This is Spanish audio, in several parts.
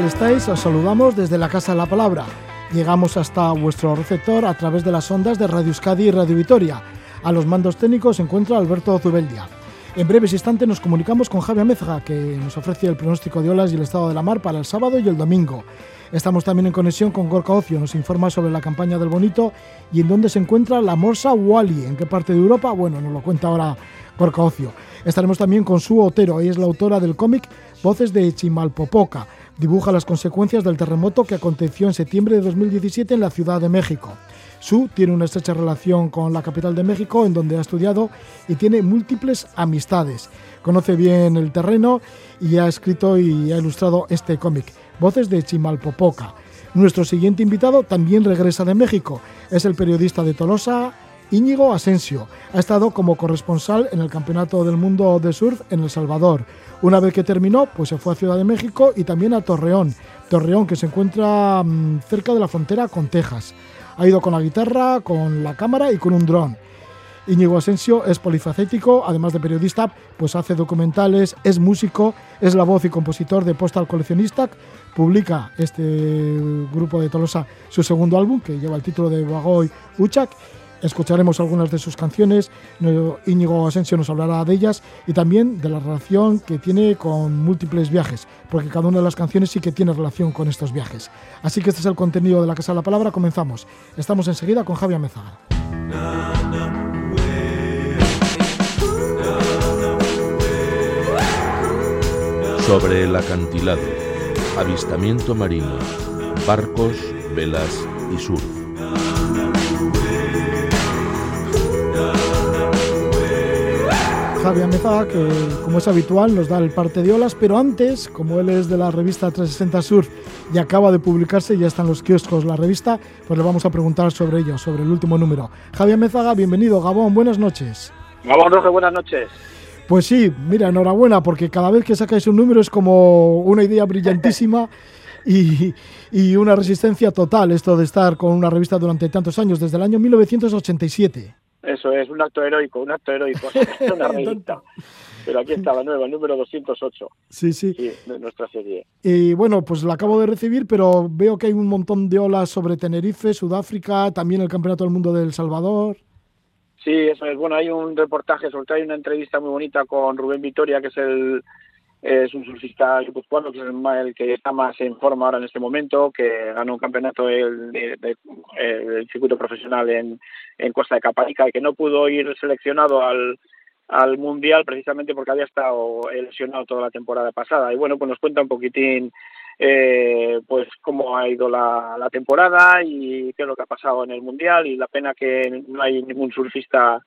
tal estáis? Os saludamos desde la Casa de la Palabra. Llegamos hasta vuestro receptor a través de las ondas de Radio Euskadi y Radio Vitoria. A los mandos técnicos se encuentra Alberto Zubeldia. En breves instantes nos comunicamos con Javier Mézga, que nos ofrece el pronóstico de olas y el estado de la mar para el sábado y el domingo. Estamos también en conexión con Gorka Ocio, nos informa sobre la campaña del Bonito y en dónde se encuentra la Morsa Wally, en qué parte de Europa, bueno, nos lo cuenta ahora Gorka Ocio. Estaremos también con Su Otero, ella es la autora del cómic Voces de Chimalpopoca. Dibuja las consecuencias del terremoto que aconteció en septiembre de 2017 en la Ciudad de México. Su tiene una estrecha relación con la capital de México, en donde ha estudiado y tiene múltiples amistades. Conoce bien el terreno y ha escrito y ha ilustrado este cómic, Voces de Chimalpopoca. Nuestro siguiente invitado también regresa de México. Es el periodista de Tolosa, Íñigo Asensio. Ha estado como corresponsal en el Campeonato del Mundo de Surf en El Salvador. Una vez que terminó, pues se fue a Ciudad de México y también a Torreón. Torreón, que se encuentra mmm, cerca de la frontera con Texas. Ha ido con la guitarra, con la cámara y con un dron. Íñigo Asensio es polifacético, además de periodista, pues hace documentales, es músico, es la voz y compositor de Postal Coleccionista, publica este grupo de Tolosa su segundo álbum, que lleva el título de Bagoy Uchak, Escucharemos algunas de sus canciones, Íñigo Asensio nos hablará de ellas y también de la relación que tiene con múltiples viajes, porque cada una de las canciones sí que tiene relación con estos viajes. Así que este es el contenido de la Casa de la Palabra, comenzamos. Estamos enseguida con Javier Mezaga. Sobre el acantilado, avistamiento marino, barcos, velas y surf. Javier Mezaga, que como es habitual nos da el parte de olas, pero antes, como él es de la revista 360 Surf y acaba de publicarse, ya están los kioscos la revista, pues le vamos a preguntar sobre ello, sobre el último número. Javier Mezaga, bienvenido, Gabón, buenas noches. Gabón Rojo, buenas noches. Pues sí, mira, enhorabuena, porque cada vez que sacáis un número es como una idea brillantísima y, y una resistencia total esto de estar con una revista durante tantos años, desde el año 1987. Eso es, un acto heroico, un acto heroico. una revista. Pero aquí está la nueva, el número 208. Sí, sí. sí de nuestra serie. Y bueno, pues la acabo de recibir, pero veo que hay un montón de olas sobre Tenerife, Sudáfrica, también el Campeonato del Mundo de El Salvador. Sí, eso es. Bueno, hay un reportaje, sobre todo hay una entrevista muy bonita con Rubén Vitoria, que es el es un surfista guipuzcoano, que es el que está más en forma ahora en este momento, que ganó un campeonato del de, de, de, circuito profesional en, en Costa de Caparica y que no pudo ir seleccionado al, al Mundial precisamente porque había estado lesionado toda la temporada pasada. Y bueno, pues nos cuenta un poquitín eh, pues cómo ha ido la, la temporada y qué es lo que ha pasado en el Mundial y la pena que no hay ningún surfista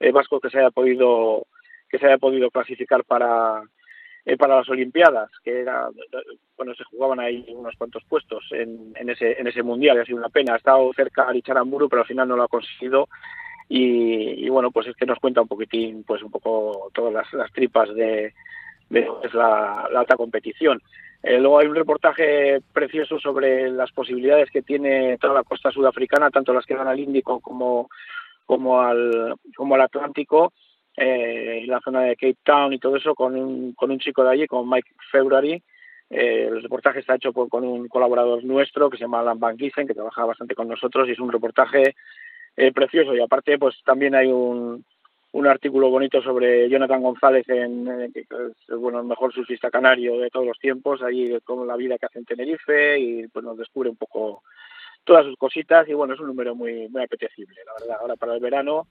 eh, vasco que se haya podido que se haya podido clasificar para eh, para las Olimpiadas, que era, bueno, se jugaban ahí unos cuantos puestos en, ese en ese mundial, y ha sido una pena. Ha estado cerca a Aramburu, pero al final no lo ha conseguido. Y, bueno, pues es que nos cuenta un poquitín, pues un poco todas las, tripas de, la, alta competición. Eh, luego hay un reportaje precioso sobre las posibilidades que tiene toda la costa sudafricana, tanto las que van al Índico como, como, al, como al Atlántico, eh, la zona de Cape Town y todo eso con un, con un chico de allí, con Mike February. Eh, el reportaje está hecho por, con un colaborador nuestro que se llama Alan Van Giesen, que trabaja bastante con nosotros y es un reportaje eh, precioso. Y aparte, pues también hay un, un artículo bonito sobre Jonathan González, en, en, es bueno, el mejor surfista canario de todos los tiempos, allí con la vida que hace en Tenerife y pues nos descubre un poco todas sus cositas y bueno, es un número muy, muy apetecible, la verdad. Ahora para el verano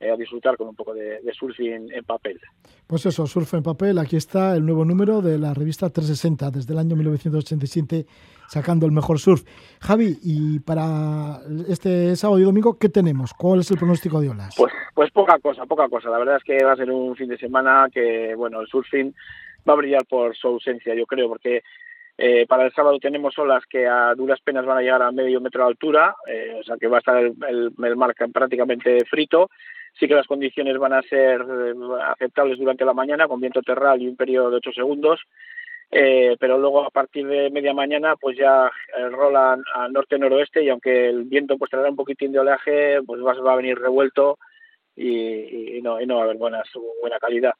eh, a disfrutar con un poco de, de surf en, papel. Pues eso, surf en papel. Aquí está el nuevo número de la revista 360 desde el año 1987 sacando el mejor surf. Javi, y para este sábado y domingo, ¿qué tenemos? ¿Cuál es el pronóstico de olas? Pues, pues poca cosa, poca cosa. La verdad es que va a ser un fin de semana que, bueno, el surfing va a brillar por su ausencia, yo creo, porque Eh, para el sábado tenemos olas que a duras penas van a llegar a medio metro de altura, eh, o sea que va a estar el, el, mar prácticamente frito. Sí que las condiciones van a ser eh, aceptables durante la mañana, con viento terral y un periodo de 8 segundos. Eh, pero luego a partir de media mañana pues ya rola al norte-noroeste y aunque el viento pues traerá un poquitín de oleaje, pues va, a venir revuelto y, no, no va a haber buena, buena calidad.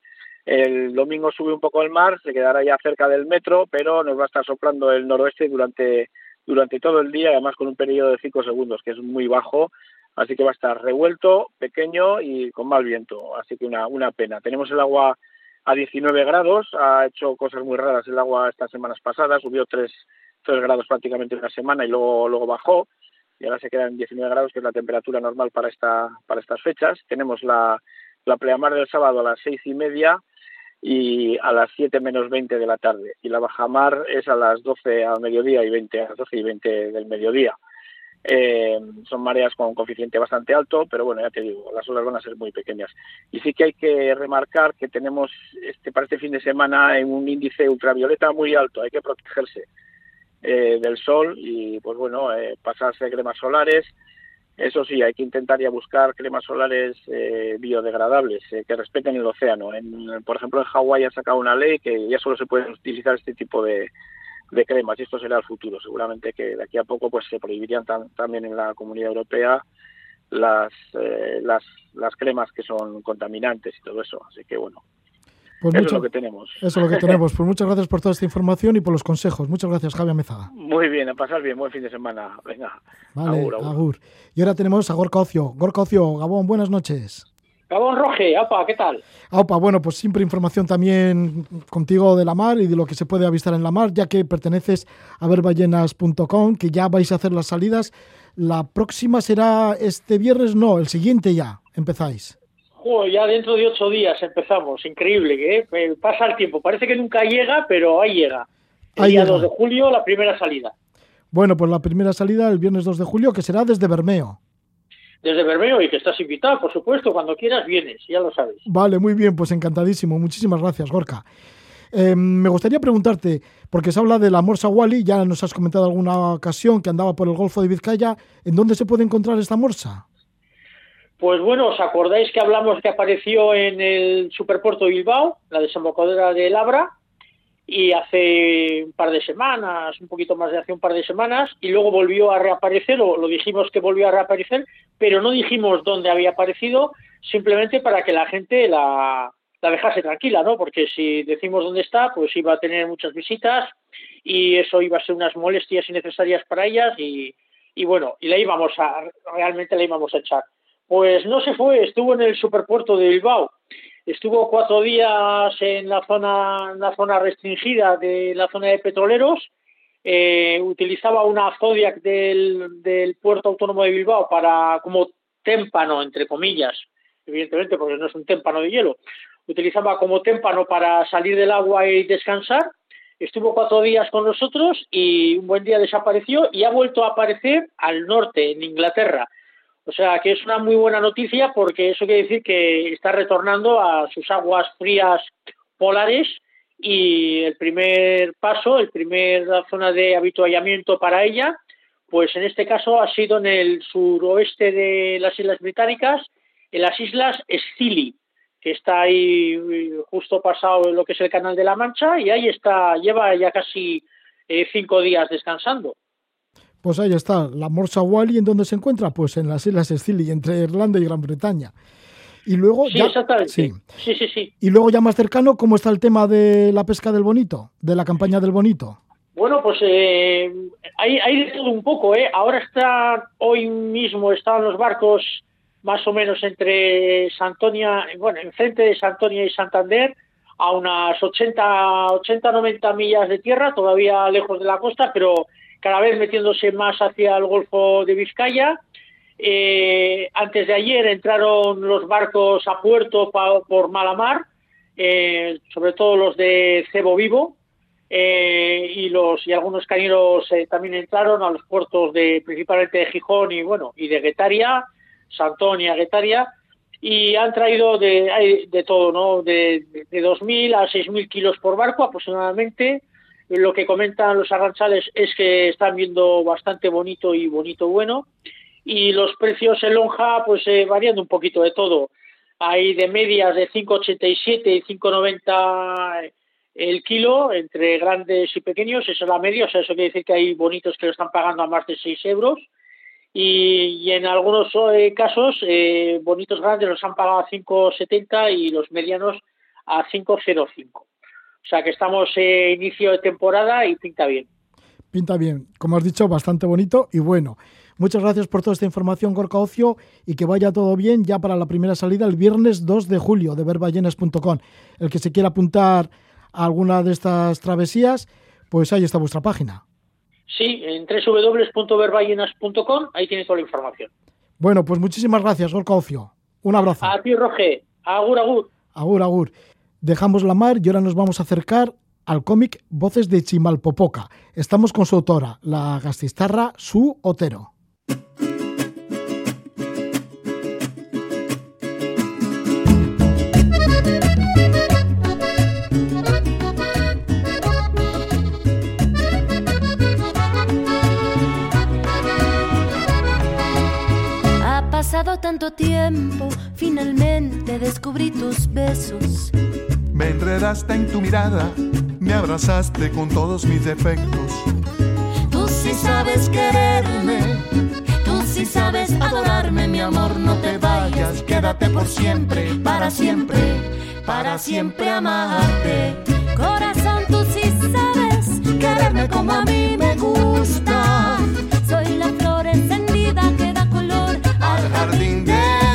El domingo sube un poco el mar, se quedará ya cerca del metro, pero nos va a estar soplando el noroeste durante, durante todo el día, además con un periodo de 5 segundos, que es muy bajo, así que va a estar revuelto, pequeño y con mal viento, así que una, una pena. Tenemos el agua a 19 grados, ha hecho cosas muy raras el agua estas semanas pasadas, subió 3, 3 grados prácticamente una semana y luego, luego bajó, y ahora se queda en 19 grados, que es la temperatura normal para, esta, para estas fechas. Tenemos la, la pleamar del sábado a las seis y media, y a las 7 menos 20 de la tarde. Y la bajamar es a las 12 al mediodía y 20 a las 12 y 20 del mediodía. Eh, son mareas con coeficiente bastante alto, pero bueno, ya te digo, las olas van a ser muy pequeñas. Y sí que hay que remarcar que tenemos este para este fin de semana en un índice ultravioleta muy alto, hay que protegerse eh, del sol y pues bueno, eh, pasarse cremas solares, eso sí, hay que intentar ya buscar cremas solares eh, biodegradables eh, que respeten el océano. En, por ejemplo, en Hawái ha sacado una ley que ya solo se pueden utilizar este tipo de, cremas y esto será el futuro. Seguramente que de aquí a poco pues se prohibirían también en la Comunidad Europea las, eh, las, las cremas que son contaminantes y todo eso. Así que bueno, pues eso es lo que tenemos. Eso es lo que tenemos. Pues muchas gracias por toda esta información y por los consejos. Muchas gracias, Javier Mezaga. Muy bien, a pasar bien. Buen fin de semana. Venga. Vale, agur, Y ahora tenemos a Gorka Ocio. Gorka Ocio, Gabón, buenas noches. Gabón Roge, Aupa, ¿qué tal? Aupa, bueno, pues siempre información también contigo de la mar y de lo que se puede avistar en la mar, ya que perteneces a verballenas.com, que ya vais a hacer las salidas. La próxima será este viernes, no, el siguiente ya, empezáis ya dentro de ocho días empezamos, increíble, ¿eh? pasa el tiempo, parece que nunca llega, pero ahí llega. El día 2 de julio, la primera salida. Bueno, pues la primera salida el viernes 2 de julio, que será desde Bermeo. Desde Bermeo, y que estás invitado, por supuesto, cuando quieras vienes, ya lo sabes. Vale, muy bien, pues encantadísimo. Muchísimas gracias, Gorka. Eh, me gustaría preguntarte, porque se habla de la morsa Wally, ya nos has comentado alguna ocasión que andaba por el Golfo de Vizcaya, ¿en dónde se puede encontrar esta morsa? Pues bueno, ¿os acordáis que hablamos que apareció en el Superpuerto de Bilbao, la desembocadura de Labra, y hace un par de semanas, un poquito más de hace un par de semanas, y luego volvió a reaparecer, o lo dijimos que volvió a reaparecer, pero no dijimos dónde había aparecido, simplemente para que la gente la, dejase tranquila, ¿no? Porque si decimos dónde está, pues iba a tener muchas visitas y eso iba a ser unas molestias innecesarias para ellas y, y bueno, y la íbamos a, realmente la íbamos a echar. Pues no se fue, estuvo en el superpuerto de Bilbao. Estuvo cuatro días en la zona, restringida de la zona de petroleros. Eh, utilizaba una Zodiac del, del puerto autónomo de Bilbao para como témpano, entre comillas, evidentemente porque no es un témpano de hielo. Utilizaba como témpano para salir del agua y descansar. Estuvo cuatro días con nosotros y un buen día desapareció y ha vuelto a aparecer al norte, en Inglaterra o sea, que es una muy buena noticia porque eso quiere decir que está retornando a sus aguas frías polares y el primer paso, el primer zona de habituallamiento para ella, pues en este caso ha sido en el suroeste de las Islas Británicas, en las Islas Scilly, que está ahí justo pasado lo que es el Canal de la Mancha y ahí está, lleva ya casi eh, cinco días descansando. Pues ahí está, la Morsa Wally, ¿en dónde se encuentra? Pues en las Islas Scilly, entre Irlanda y Gran Bretaña. Y luego sí, ya, exactamente. Sí. sí. sí, Y luego ya más cercano, ¿cómo está el tema de la pesca del bonito, de la campaña del bonito? Bueno, pues eh, hay, hay, de todo un poco, ¿eh? Ahora está, hoy mismo estaban los barcos más o menos entre Santonia, bueno, enfrente de Santonia y Santander, a unas 80, 80, 90 millas de tierra, todavía lejos de la costa, pero cada vez metiéndose más hacia el Golfo de Vizcaya. Eh, antes de ayer entraron los barcos a puerto por Malamar, eh, sobre todo los de Cebo Vivo, eh, y los y algunos cañeros también entraron a los puertos de principalmente de Gijón y bueno y de Guetaria, Santonia, Guetaria, y han traído de, de todo, ¿no? De, de, de 2.000 a 6.000 kilos por barco aproximadamente, lo que comentan los arranchales es que están viendo bastante bonito y bonito bueno. Y los precios en lonja, pues eh, variando un poquito de todo. Hay de medias de 5,87 y 5,90 el kilo entre grandes y pequeños, esa es la media, o sea, eso quiere decir que hay bonitos que lo están pagando a más de 6 euros y, en algunos eh, casos eh, bonitos grandes los han pagado a 5,70 y los medianos a 5,05. O sea que estamos en inicio de temporada y pinta bien. Pinta bien, como has dicho, bastante bonito y bueno. Muchas gracias por toda esta información, Gorka Ocio, y que vaya todo bien ya para la primera salida el viernes 2 de julio de verballenas.com. El que se quiera apuntar alguna de estas travesías, pues ahí está vuestra página. Sí, en www.verballenas.com, ahí tienes toda la información. Bueno, pues muchísimas gracias, Gorka Ocio. Un abrazo. A ti, Roge. Agur, agur. Agur, agur. Dejamos la mar y ahora nos vamos a acercar al cómic Voces de Chimalpopoca. Estamos con su autora, la gastistarra Su Otero. tanto tiempo, finalmente descubrí tus besos. Me enredaste en tu mirada, me abrazaste con todos mis defectos. Tú sí sabes quererme, tú sí sabes adorarme, mi amor, no te vayas, quédate por siempre, para siempre, para siempre amarte. Corazón, tú sí sabes quererme como a mí me gusta. Soy la flor encendida que da color al jardín de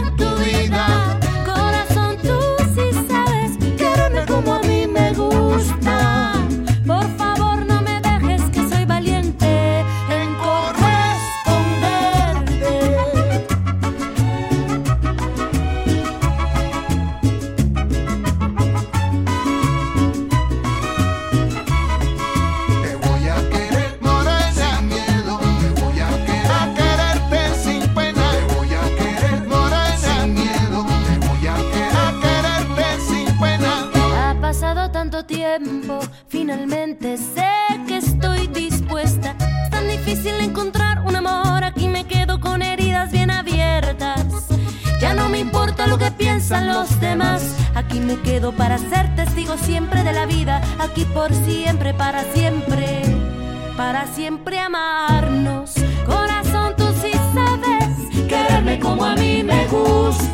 los demás, aquí me quedo para ser testigo siempre de la vida, aquí por siempre, para siempre, para siempre amarnos. Corazón, tú sí sabes quererme como a mí me gusta.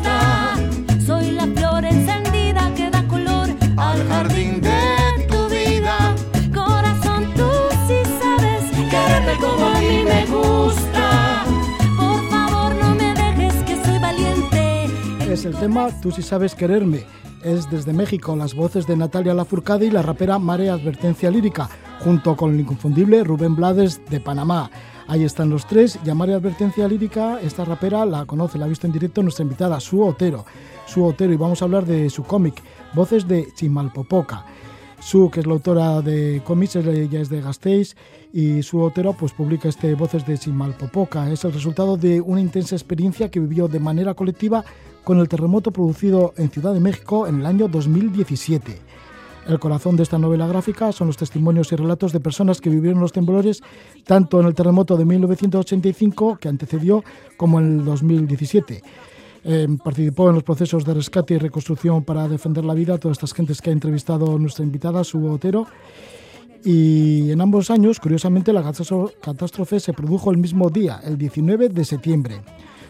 Es el tema Tú si sabes quererme. Es desde México las voces de Natalia Lafourcade y la rapera Mare Advertencia Lírica, junto con el inconfundible Rubén Blades de Panamá. Ahí están los tres y a Mare Advertencia Lírica, esta rapera la conoce, la ha visto en directo nuestra invitada, Su Otero. Su Otero y vamos a hablar de su cómic, Voces de Chimalpopoca. Su, que es la autora de cómics, ella es de Gasteiz y Su Otero pues publica este Voces de Chimalpopoca. Es el resultado de una intensa experiencia que vivió de manera colectiva con el terremoto producido en Ciudad de México en el año 2017. El corazón de esta novela gráfica son los testimonios y relatos de personas que vivieron los temblores tanto en el terremoto de 1985 que antecedió como en el 2017. Eh, participó en los procesos de rescate y reconstrucción para defender la vida, todas estas gentes que ha entrevistado nuestra invitada, Su Otero. Y en ambos años, curiosamente, la catástrofe se produjo el mismo día, el 19 de septiembre.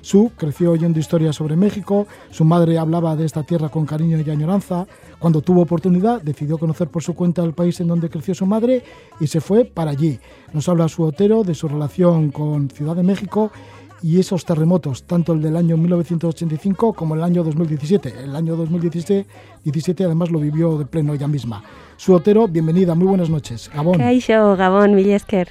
Su creció oyendo historias sobre México, su madre hablaba de esta tierra con cariño y añoranza. Cuando tuvo oportunidad, decidió conocer por su cuenta el país en donde creció su madre y se fue para allí. Nos habla su Otero de su relación con Ciudad de México y esos terremotos, tanto el del año 1985 como el año 2017. El año 2017 17 además lo vivió de pleno ella misma. Su Otero, bienvenida, muy buenas noches. Gabón. Kaixo, Gabón, Millesker.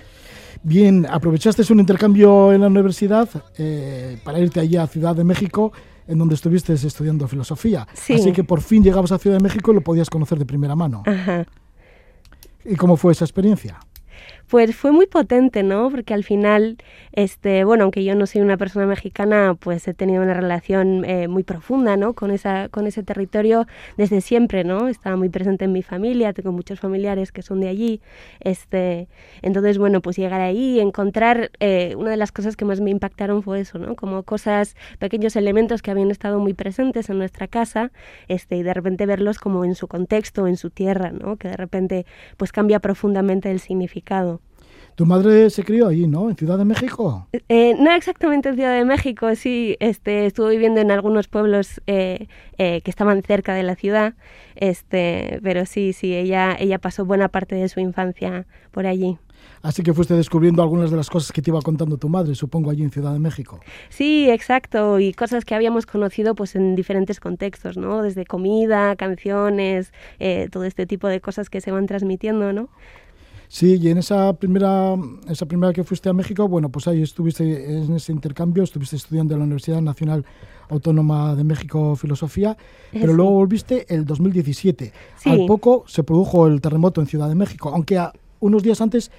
Bien, aprovechaste un intercambio en la universidad eh, para irte allí a Ciudad de México, en donde estuviste estudiando filosofía. Sí. Así que por fin llegabas a Ciudad de México y lo podías conocer de primera mano. Ajá. ¿Y cómo fue esa experiencia? Pues fue muy potente, ¿no? Porque al final, este, bueno, aunque yo no soy una persona mexicana, pues he tenido una relación eh, muy profunda, ¿no? Con, esa, con ese territorio desde siempre, ¿no? Estaba muy presente en mi familia, tengo muchos familiares que son de allí. Este, entonces, bueno, pues llegar ahí y encontrar, eh, una de las cosas que más me impactaron fue eso, ¿no? Como cosas, pequeños elementos que habían estado muy presentes en nuestra casa, este, y de repente verlos como en su contexto, en su tierra, ¿no? Que de repente, pues cambia profundamente el significado. Tu madre se crió allí, ¿no? En Ciudad de México. Eh, no exactamente en Ciudad de México, sí, este, estuvo viviendo en algunos pueblos eh, eh, que estaban cerca de la ciudad, este, pero sí, sí, ella, ella pasó buena parte de su infancia por allí. Así que fuiste descubriendo algunas de las cosas que te iba contando tu madre, supongo, allí en Ciudad de México. Sí, exacto, y cosas que habíamos conocido pues en diferentes contextos, ¿no? Desde comida, canciones, eh, todo este tipo de cosas que se van transmitiendo, ¿no? Sí, y en esa primera, esa primera que fuiste a México, bueno, pues ahí estuviste en ese intercambio, estuviste estudiando en la Universidad Nacional Autónoma de México Filosofía, pero Sí. luego volviste el 2017. Sí. Al poco se produjo el terremoto en Ciudad de México, aunque a- unos días antes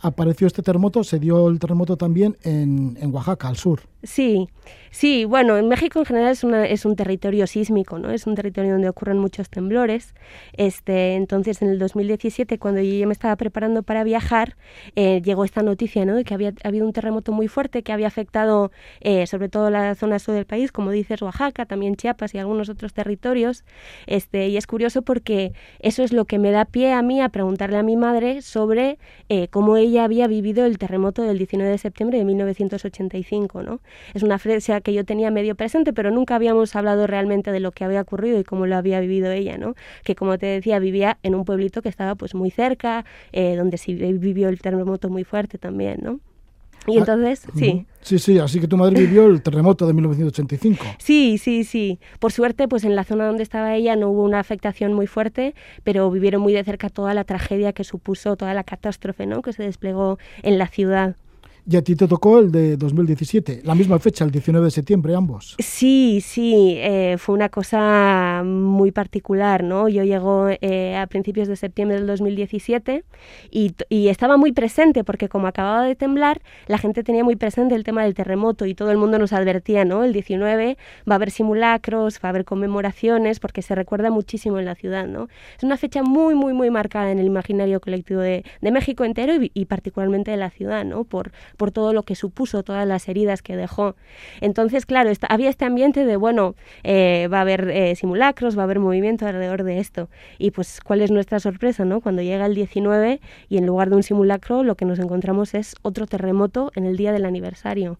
apareció este terremoto, se dio el terremoto también en, en Oaxaca, al sur. Sí, sí, bueno, en México en general es, un territorio sísmico, ¿no? Es un territorio donde ocurren muchos temblores. Este, entonces, en el 2017, cuando yo me estaba preparando para viajar, eh, llegó esta noticia, ¿no? De que había habido un terremoto muy fuerte que había afectado eh, sobre todo la zona sur del país, como dices, Oaxaca, también Chiapas y algunos otros territorios. Este, y es curioso porque eso es lo que me da pie a mí a preguntarle a mi madre sobre eh, cómo ella había vivido el terremoto del 19 de septiembre de 1985, ¿no? Es una fecha que yo tenía medio presente, pero nunca habíamos hablado realmente de lo que había ocurrido y cómo lo había vivido ella, ¿no? Que como te decía, vivía en un pueblito que estaba pues muy cerca, eh, donde sí vivió el terremoto muy fuerte también, ¿no? Y Ah, entonces, sí. Sí, sí, así que tu madre vivió el terremoto de 1985. Sí, sí, sí. Por suerte, pues en la zona donde estaba ella no hubo una afectación muy fuerte, pero vivieron muy de cerca toda la tragedia que supuso, toda la catástrofe, ¿no? Que se desplegó en la ciudad. Y a ti te tocó el de 2017, la misma fecha, el 19 de septiembre, ambos. Sí, sí, eh, fue una cosa muy particular, ¿no? Yo llego eh, a principios de septiembre del 2017 y, y estaba muy presente porque como acababa de temblar, la gente tenía muy presente el tema del terremoto y todo el mundo nos advertía, ¿no? El 19 va a haber simulacros, va a haber conmemoraciones porque se recuerda muchísimo en la ciudad, ¿no? Es una fecha muy, muy, muy marcada en el imaginario colectivo de, de México entero y, y particularmente de la ciudad, ¿no? Por, por todo lo que supuso, todas las heridas que dejó. Entonces, claro, esta- había este ambiente de, bueno, eh, va a haber eh, simulacros, va a haber movimiento alrededor de esto. Y pues, ¿cuál es nuestra sorpresa, no? Cuando llega el 19 y en lugar de un simulacro, lo que nos encontramos es otro terremoto en el día del aniversario.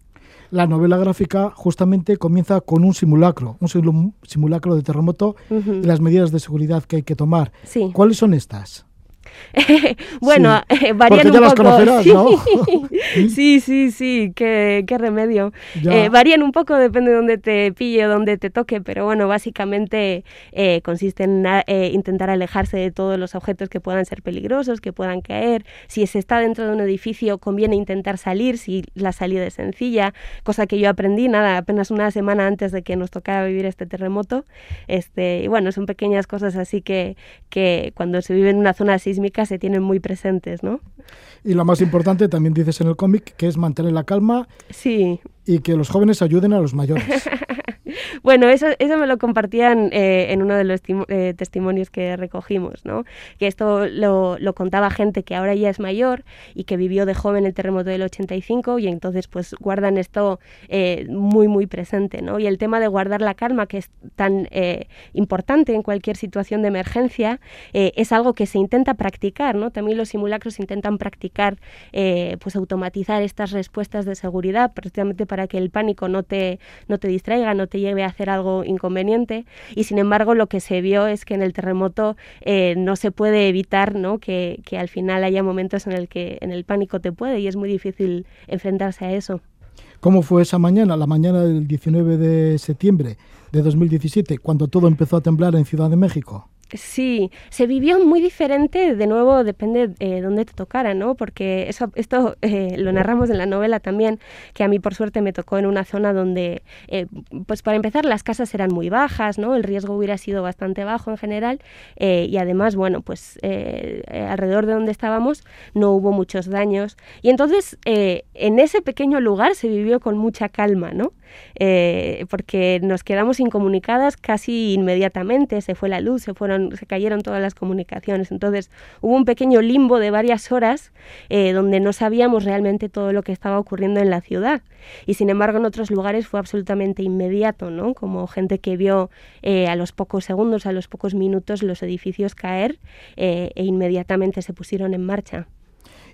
La novela gráfica justamente comienza con un simulacro, un simu- simulacro de terremoto y las medidas de seguridad que hay que tomar. Sí. ¿Cuáles son estas? bueno, Sí, eh, varían un poco. conocerás. ¿no? sí, sí, sí, qué, qué remedio. Eh, varían un poco, depende de dónde te pille o dónde te toque, pero bueno, básicamente eh, consiste en a- eh, intentar alejarse de todos los objetos que puedan ser peligrosos, que puedan caer. Si se está dentro de un edificio, conviene intentar salir, si la salida es sencilla, cosa que yo aprendí, nada, apenas una semana antes de que nos tocara vivir este terremoto. Este, y bueno, son pequeñas cosas así que, que cuando se vive en una zona sísmica se tienen muy presentes, ¿no? Y lo más importante, también dices en el cómic, que es mantener la calma Sí, y que los jóvenes ayuden a los mayores. Bueno, eso, eso me lo compartían eh, en uno de los eh, testimonios que recogimos, ¿no? Que esto lo, lo contaba gente que ahora ya es mayor y que vivió de joven el terremoto del 85 y entonces pues guardan esto eh, muy, muy presente, ¿no? Y el tema de guardar la calma, que es tan importante en cualquier situación de emergencia, es algo que se intenta practicar, ¿no? También los simulacros intentan practicar, pues automatizar estas respuestas de seguridad, precisamente para que el pánico no te, no te distraiga, no te lleve a hacer algo inconveniente. Y sin embargo, lo que se vio es que en el terremoto eh, no se puede evitar ¿no? que, que al final haya momentos en el que en el pánico te puede y es muy difícil enfrentarse a eso. ¿Cómo fue esa mañana, la mañana del 19 de septiembre de 2017, cuando todo empezó a temblar en Ciudad de México? Sí, se vivió muy diferente, de nuevo depende de eh, dónde te tocara, ¿no? Porque eso, esto eh, lo narramos en la novela también, que a mí por suerte me tocó en una zona donde, eh, pues para empezar, las casas eran muy bajas, ¿no? El riesgo hubiera sido bastante bajo en general y además, bueno, pues alrededor de donde estábamos no hubo muchos daños y entonces en ese pequeño lugar se vivió con mucha calma, ¿no? porque nos quedamos incomunicadas casi inmediatamente, se fue la luz, se fueron se cayeron todas las comunicaciones. Entonces hubo un pequeño limbo de varias horas eh, donde no sabíamos realmente todo lo que estaba ocurriendo en la ciudad. Y sin embargo en otros lugares fue absolutamente inmediato, ¿no? Como gente que vio eh, a los pocos segundos, a los pocos minutos los edificios caer eh, e inmediatamente se pusieron en marcha.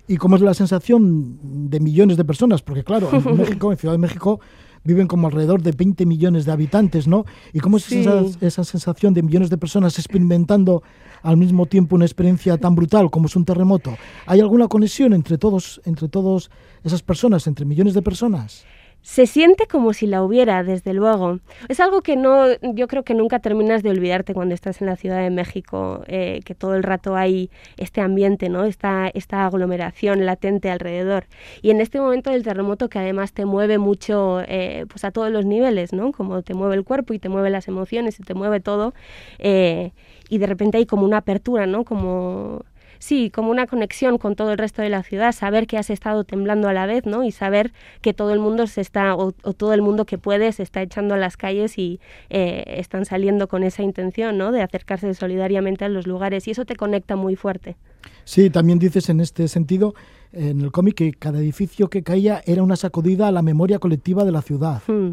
¿Y cómo es la sensación de millones de personas? Porque claro, en México, en Ciudad de México, viven como alrededor de 20 millones de habitantes, ¿no? ¿Y cómo es esa, esa, sensación de millones de personas experimentando al mismo tiempo una experiencia tan brutal como es un terremoto? ¿Hay alguna conexión entre todos, entre todas esas personas, entre millones de personas? Se siente como si la hubiera, desde luego. Es algo que no, yo creo que nunca terminas de olvidarte cuando estás en la Ciudad de México, eh, que todo el rato hay este ambiente, ¿no? Esta, esta aglomeración latente alrededor. Y en este momento del terremoto que además te mueve mucho, eh, pues a todos los niveles, ¿no? Como te mueve el cuerpo y te mueve las emociones y te mueve todo. Eh, y de repente hay como una apertura, ¿no? Como sí, como una conexión con todo el resto de la ciudad, saber que has estado temblando a la vez, ¿no? Y saber que todo el mundo se está, o, todo el mundo que puede se está echando a las calles y eh, están saliendo con esa intención, ¿no? De acercarse solidariamente a los lugares y eso te conecta muy fuerte. Sí, también dices en este sentido en el cómic que cada edificio que caía era una sacudida a la memoria colectiva de la ciudad. Hmm.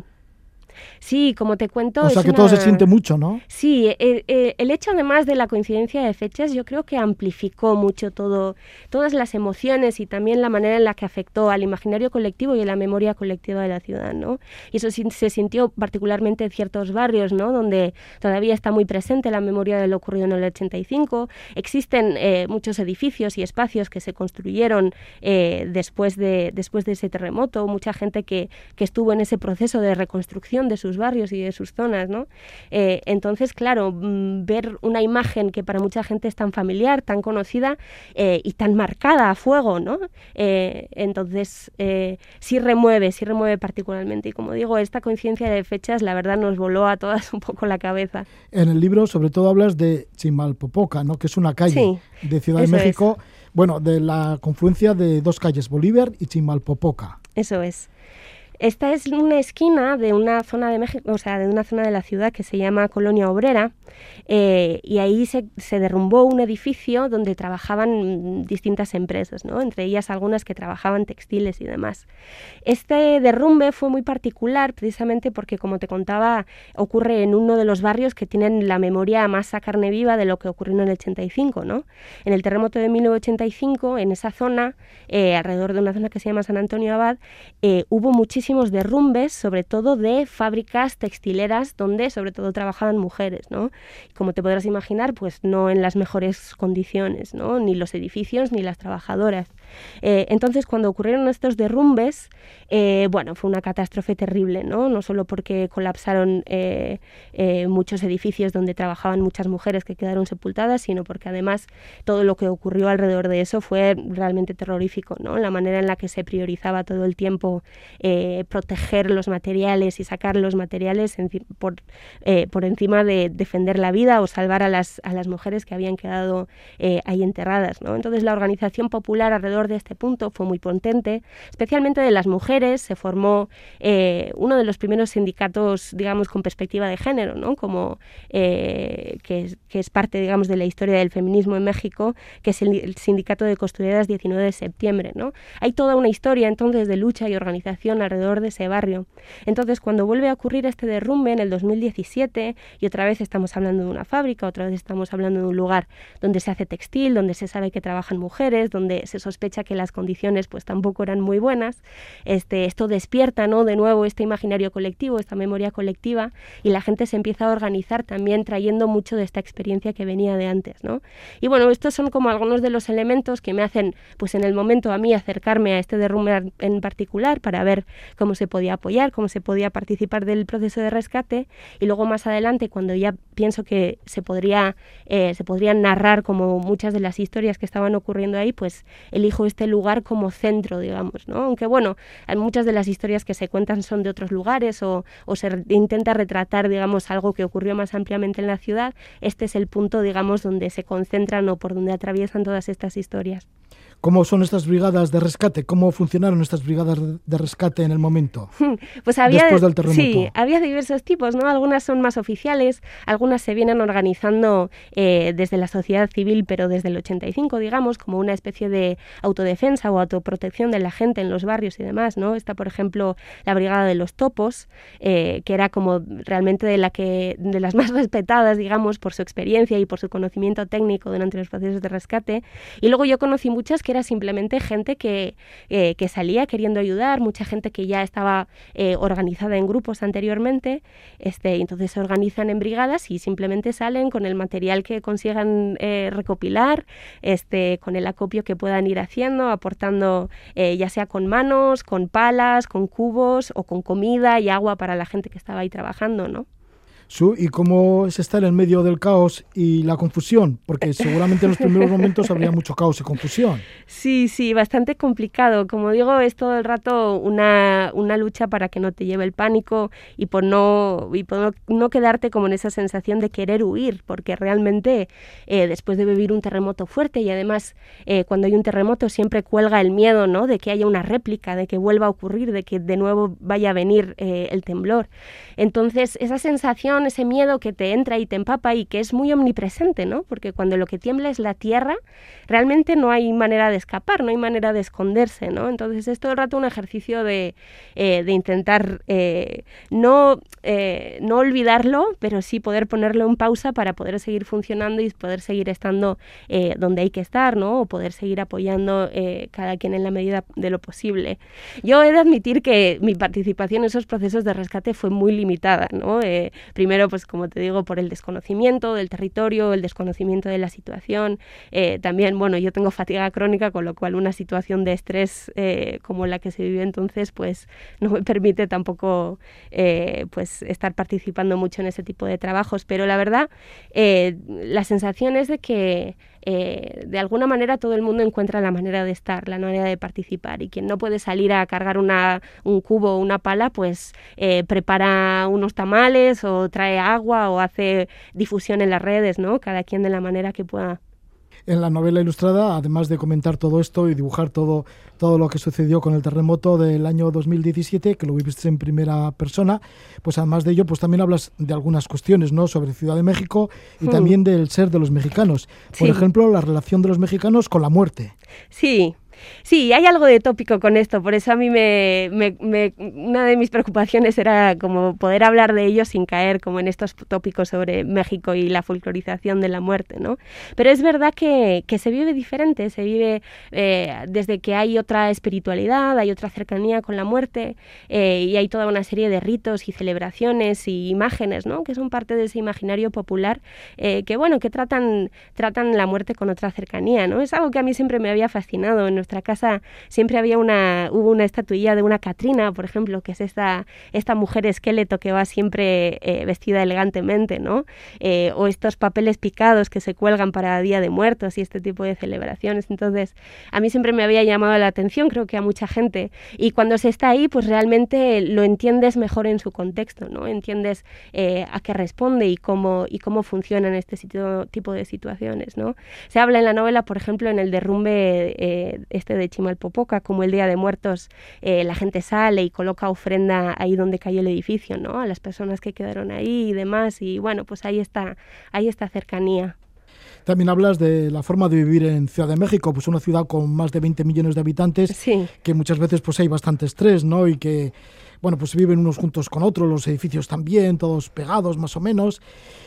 Sí, como te cuento. O sea que todo se siente mucho, ¿no? Sí, eh, eh, el, hecho además de la coincidencia de fechas, yo creo que amplificó mucho todo, todas las emociones y también la manera en la que afectó al imaginario colectivo y a la memoria colectiva de la ciudad, ¿no? Y eso se sintió particularmente en ciertos barrios, ¿no? Donde todavía está muy presente la memoria de lo ocurrido en el 85. Existen eh, muchos edificios y espacios que se construyeron después, de, después de ese terremoto, mucha gente que, que estuvo en ese proceso de reconstrucción de sus barrios y de sus zonas, ¿no? Eh, entonces, claro, mm, ver una imagen que para mucha gente es tan familiar, tan conocida eh, y tan marcada a fuego, ¿no? Eh, entonces, sí remueve, sí remueve particularmente. Y como digo, esta coincidencia de fechas, la verdad, nos voló a todas un poco la cabeza. En el libro, sobre todo, hablas de Chimalpopoca, ¿no? Que es una calle de Ciudad de México. Bueno, de la confluencia de dos calles, Bolívar y Chimalpopoca. Eso es. Esta es una esquina de una zona de México, o sea, de una zona de la ciudad que se llama Colonia Obrera, eh, y ahí se, derrumbó un edificio donde trabajaban distintas empresas, ¿no? entre ellas algunas que trabajaban textiles y demás. Este derrumbe fue muy particular precisamente porque, como te contaba, ocurre en uno de los barrios que tienen la memoria más a carne viva de lo que ocurrió en el 85. ¿no? En el terremoto de 1985, en esa zona, eh, alrededor de una zona que se llama San Antonio Abad, eh, hubo derrumbes, sobre todo de fábricas textileras donde sobre todo trabajaban mujeres, ¿no? Como te podrás imaginar, pues no en las mejores condiciones, ¿no? Ni los edificios ni las trabajadoras. Eh, entonces, cuando ocurrieron estos derrumbes, eh, bueno, fue una catástrofe terrible, ¿no? No solo porque colapsaron eh, muchos edificios donde trabajaban muchas mujeres que quedaron sepultadas, sino porque además todo lo que ocurrió alrededor de eso fue realmente terrorífico, ¿no? La manera en la que se priorizaba todo el tiempo proteger los materiales y sacar los materiales por, por encima de defender la vida o salvar a las, a las mujeres que habían quedado ahí enterradas, ¿no? Entonces, la organización popular alrededor de este punto fue muy potente, especialmente de las mujeres. Se formó eh, uno de los primeros sindicatos, digamos, con perspectiva de género, ¿no? Como eh, que, es, parte, digamos, de la historia del feminismo en México, que es el, sindicato de costureras 19 de septiembre, ¿no? Hay toda una historia entonces de lucha y organización alrededor de ese barrio. Entonces, cuando vuelve a ocurrir este derrumbe en el 2017 y otra vez estamos hablando de una fábrica, otra vez estamos hablando de un lugar donde se hace textil, donde se sabe que trabajan mujeres, donde se sospecha sospecha que las condiciones pues tampoco eran muy buenas. Este, esto despierta, ¿no? De nuevo este imaginario colectivo, esta memoria colectiva y la gente se empieza a organizar también trayendo mucho de esta experiencia que venía de antes, ¿no? Y bueno, estos son como algunos de los elementos que me hacen, pues en el momento a mí acercarme a este derrumbe en particular para ver cómo se podía apoyar, cómo se podía participar del proceso de rescate y luego más adelante cuando ya pienso que se podría eh, se podrían narrar como muchas de las historias que estaban ocurriendo ahí, pues elijo este lugar como centro, digamos, ¿no? Aunque bueno, muchas de las historias que se cuentan son de otros lugares o, o se intenta retratar, digamos, algo que ocurrió más ampliamente en la ciudad, este es el punto, digamos, donde se concentran o por donde atraviesan todas estas historias. ¿Cómo son estas brigadas de rescate? ¿Cómo funcionaron estas brigadas de rescate en el momento? Pues había, después del terremoto. Sí, había diversos tipos, ¿no? Algunas son más oficiales, algunas se vienen organizando eh, desde la sociedad civil, pero desde el 85, digamos, como una especie de autodefensa o autoprotección de la gente en los barrios y demás, ¿no? Está, por ejemplo, la Brigada de los Topos, eh, que era como realmente de, la que, de las más respetadas, digamos, por su experiencia y por su conocimiento técnico durante los procesos de rescate. Y luego yo conocí muchas que era simplemente gente que, eh, que salía queriendo ayudar, mucha gente que ya estaba eh, organizada en grupos anteriormente, este, entonces se organizan en brigadas y simplemente salen con el material que consigan eh, recopilar, este, con el acopio que puedan ir haciendo, aportando ya sea con manos, con palas, con cubos o con comida y agua para la gente que estaba ahí trabajando, ¿no? ¿Y cómo es estar en medio del caos y la confusión? Porque seguramente en los primeros momentos habría mucho caos y confusión. Sí, sí, bastante complicado. Como digo, es todo el rato una, una lucha para que no te lleve el pánico y por no, y por no, quedarte como en esa sensación de querer huir, porque realmente eh, después de vivir un terremoto fuerte y además eh, cuando hay un terremoto siempre cuelga el miedo ¿no? de que haya una réplica, de que vuelva a ocurrir, de que de nuevo vaya a venir eh, el temblor. Entonces, esa sensación ese miedo que te entra y te empapa y que es muy omnipresente, ¿no? Porque cuando lo que tiembla es la tierra, realmente no hay manera de escapar, no hay manera de esconderse, ¿no? Entonces es todo el rato un ejercicio de, eh, de intentar eh, no, eh, no olvidarlo, pero sí poder ponerlo en pausa para poder seguir funcionando y poder seguir estando donde hay que estar, ¿no? O poder seguir apoyando cada quien en la medida de lo posible. Yo he de admitir que mi participación en esos procesos de rescate fue muy limitada, ¿no? Primero, pues como te digo, por el desconocimiento del territorio, el desconocimiento de la situación. Eh, también, bueno, yo tengo fatiga crónica, con lo cual una situación de estrés eh, como la que se vive entonces, pues no me permite tampoco eh, pues estar participando mucho en ese tipo de trabajos. Pero la verdad, la sensación es de que eh, de alguna manera todo el mundo encuentra la manera de estar, la manera de participar. Y quien no puede salir a cargar una, un cubo o una pala, pues eh, prepara unos tamales o trae agua o hace difusión en las redes, ¿no? Cada quien de la manera que pueda en la novela ilustrada, además de comentar todo esto y dibujar todo, todo lo que sucedió con el terremoto del año 2017, que lo viviste en primera persona, pues además de ello, pues también hablas de algunas cuestiones, ¿no? Sobre Ciudad de México y hmm. también del ser de los mexicanos. Por ejemplo, la relación de los mexicanos con la muerte. Sí, Sí, hay algo de tópico con esto, por eso a mí una de mis preocupaciones era como poder hablar de ello sin caer como en estos tópicos sobre México y la folclorización de la muerte, ¿no? Pero es verdad que, se vive diferente, se vive eh, desde que hay otra espiritualidad, hay otra cercanía con la muerte eh, y hay toda una serie de ritos y celebraciones y imágenes, ¿no? Que son parte de ese imaginario popular eh, que, bueno, que tratan, tratan la muerte con otra cercanía, ¿no? Es algo que a mí siempre me había fascinado en nuestra casa siempre había una, hubo una estatuilla de una Catrina, por ejemplo, que es esta, esta mujer esqueleto que va siempre eh, vestida elegantemente, ¿no? Eh, o estos papeles picados que se cuelgan para Día de Muertos y este tipo de celebraciones. Entonces, a mí siempre me había llamado la atención, creo que a mucha gente. Y cuando se está ahí, pues realmente lo entiendes mejor en su contexto, ¿no? Entiendes eh, a qué responde y cómo, y cómo funcionan este tipo de situaciones, ¿no? Se habla en la novela, por ejemplo, en el derrumbe este de Chimalpopoca, como el Día de Muertos, eh, la gente sale y coloca ofrenda ahí donde cayó el edificio, ¿no? A las personas que quedaron ahí y demás. Y bueno, pues ahí está, ahí está cercanía. También hablas de la forma de vivir en Ciudad de México, pues una ciudad con más de 20 millones de habitantes, que muchas veces pues hay bastante estrés, ¿no? Y que bueno, pues viven unos juntos con otros, los edificios también, todos pegados más o menos,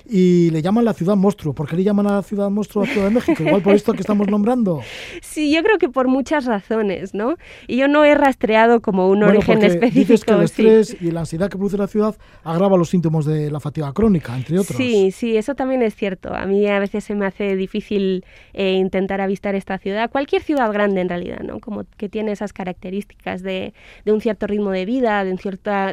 y le llaman la ciudad monstruo. ¿Por qué le llaman a la ciudad monstruo a Ciudad de México? Igual por esto que estamos nombrando. Sí, yo creo que por muchas razones, ¿no? Y yo no he rastreado como un Bueno, origen específico. Dices que el sí. estrés y la ansiedad que produce la ciudad agrava los síntomas de la fatiga crónica, entre otros. Sí, sí, eso también es cierto. A mí a veces se me hace difícil eh, intentar avistar esta ciudad, cualquier ciudad grande en realidad, ¿no? Como que tiene esas características de, de un cierto ritmo de vida, de un,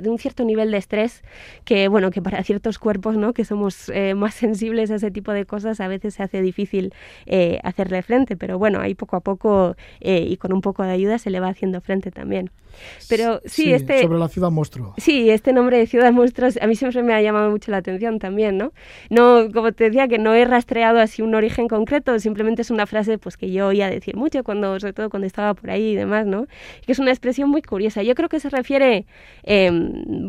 de un cierto nivel de estrés, que bueno, que para ciertos cuerpos, ¿no? Que somos eh, más sensibles a ese tipo de cosas, a veces se hace difícil eh, hacerle frente, pero bueno, ahí poco a poco eh, y con un poco de ayuda se le va haciendo frente también. Pero sí, este... Sobre la ciudad monstruo. Sí, este nombre de Ciudad Monstruos a mí siempre me ha llamado mucho la atención también, ¿no? No, como te decía, que no he rastreado así un origen concreto, simplemente es una frase pues que yo oía decir mucho, cuando, sobre todo cuando estaba por ahí y demás, ¿no? Que es una expresión muy curiosa. Yo creo que se refiere, eh,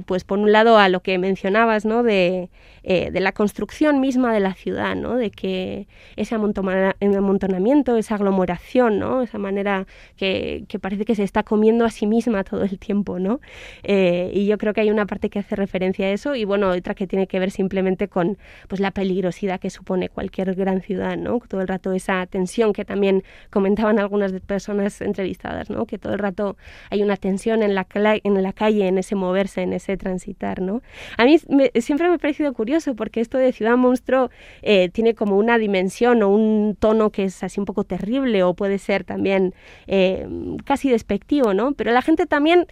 pues por un lado, a lo que mencionabas, ¿no? De, eh, de la construcción misma de la ciudad, ¿no? De que ese amontona- amontonamiento, esa aglomeración, ¿no? Esa manera que, que parece que se está comiendo a sí misma todo el tiempo, ¿no? Eh, y yo creo que hay una parte que hace referencia a eso y bueno, otra que tiene que ver simplemente con pues la peligrosidad que supone cualquier gran ciudad, ¿no? Todo el rato esa tensión que también comentaban algunas personas entrevistadas, ¿no? Que todo el rato hay una tensión en la, calle, en ese moverse, en ese transitar, ¿no? A mí siempre me ha parecido curioso porque esto de ciudad monstruo eh, tiene como una dimensión o un tono que es así un poco terrible o puede ser también eh, casi despectivo, ¿no? Pero la gente también,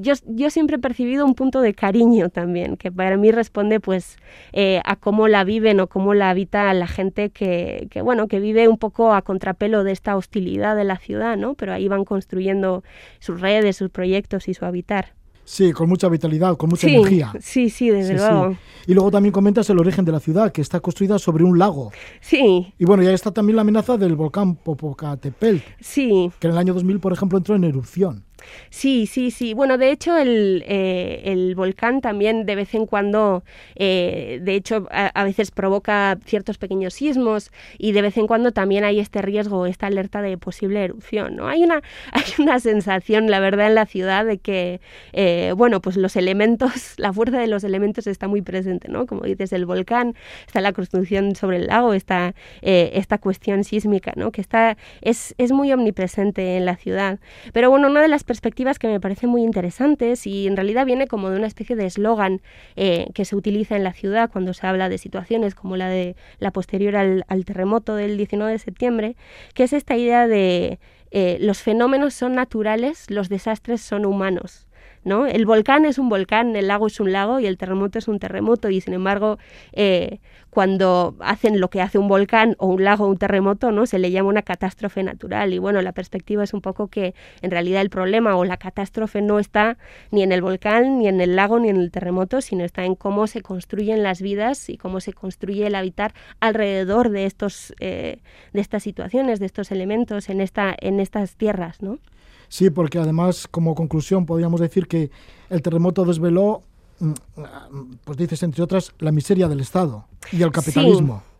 yo, yo siempre he percibido un punto de cariño también, que para mí responde pues eh, a cómo la viven o cómo la habita la gente que, que, bueno, que vive un poco a contrapelo de esta hostilidad de la ciudad, ¿no? Pero ahí van construyendo sus redes, sus proyectos y su habitar. Sí, con mucha vitalidad, con mucha sí, energía. sí, sí, desde Sí, sí. luego. Y luego también comentas el origen de la ciudad, que está construida sobre un lago. Sí, Y bueno, ya está también la amenaza del volcán Popocatépetl, sí. que en el año 2000, por ejemplo, entró en erupción. Sí, sí, sí. Bueno, de hecho, el, eh, el volcán también de vez en cuando, eh, de hecho, a, veces provoca ciertos pequeños sismos y de vez en cuando también hay este riesgo, esta alerta de posible erupción. ¿no? Hay, una, hay una sensación, la verdad, en la ciudad de que, eh, bueno, pues los elementos, la fuerza de los elementos está muy presente, ¿no? Como dices, el volcán, está la construcción sobre el lago, está eh, esta cuestión sísmica, ¿no? Que está, es, es muy omnipresente en la ciudad. Pero bueno, una de las perspectivas que me parecen muy interesantes y en realidad viene como de una especie de eslogan eh, que se utiliza en la ciudad cuando se habla de situaciones como la de la posterior al, terremoto del 19 de septiembre, que es esta idea de eh, los fenómenos son naturales, los desastres son humanos. ¿No? El volcán es un volcán, el lago es un lago y el terremoto es un terremoto y sin embargo eh, cuando hacen lo que hace un volcán o un lago o un terremoto, ¿no? Se le llama una catástrofe natural y bueno, la perspectiva es un poco que en realidad el problema o la catástrofe no está ni en el volcán, ni en el lago, ni en el terremoto, sino está en cómo se construyen las vidas y cómo se construye el habitar alrededor de estos eh, de estas situaciones, de estos elementos en esta en estas tierras, ¿no? Sí, porque además, como conclusión, podríamos decir que el terremoto desveló, mm, pues dices, entre otras, la miseria del Estado y el capitalismo. Sí,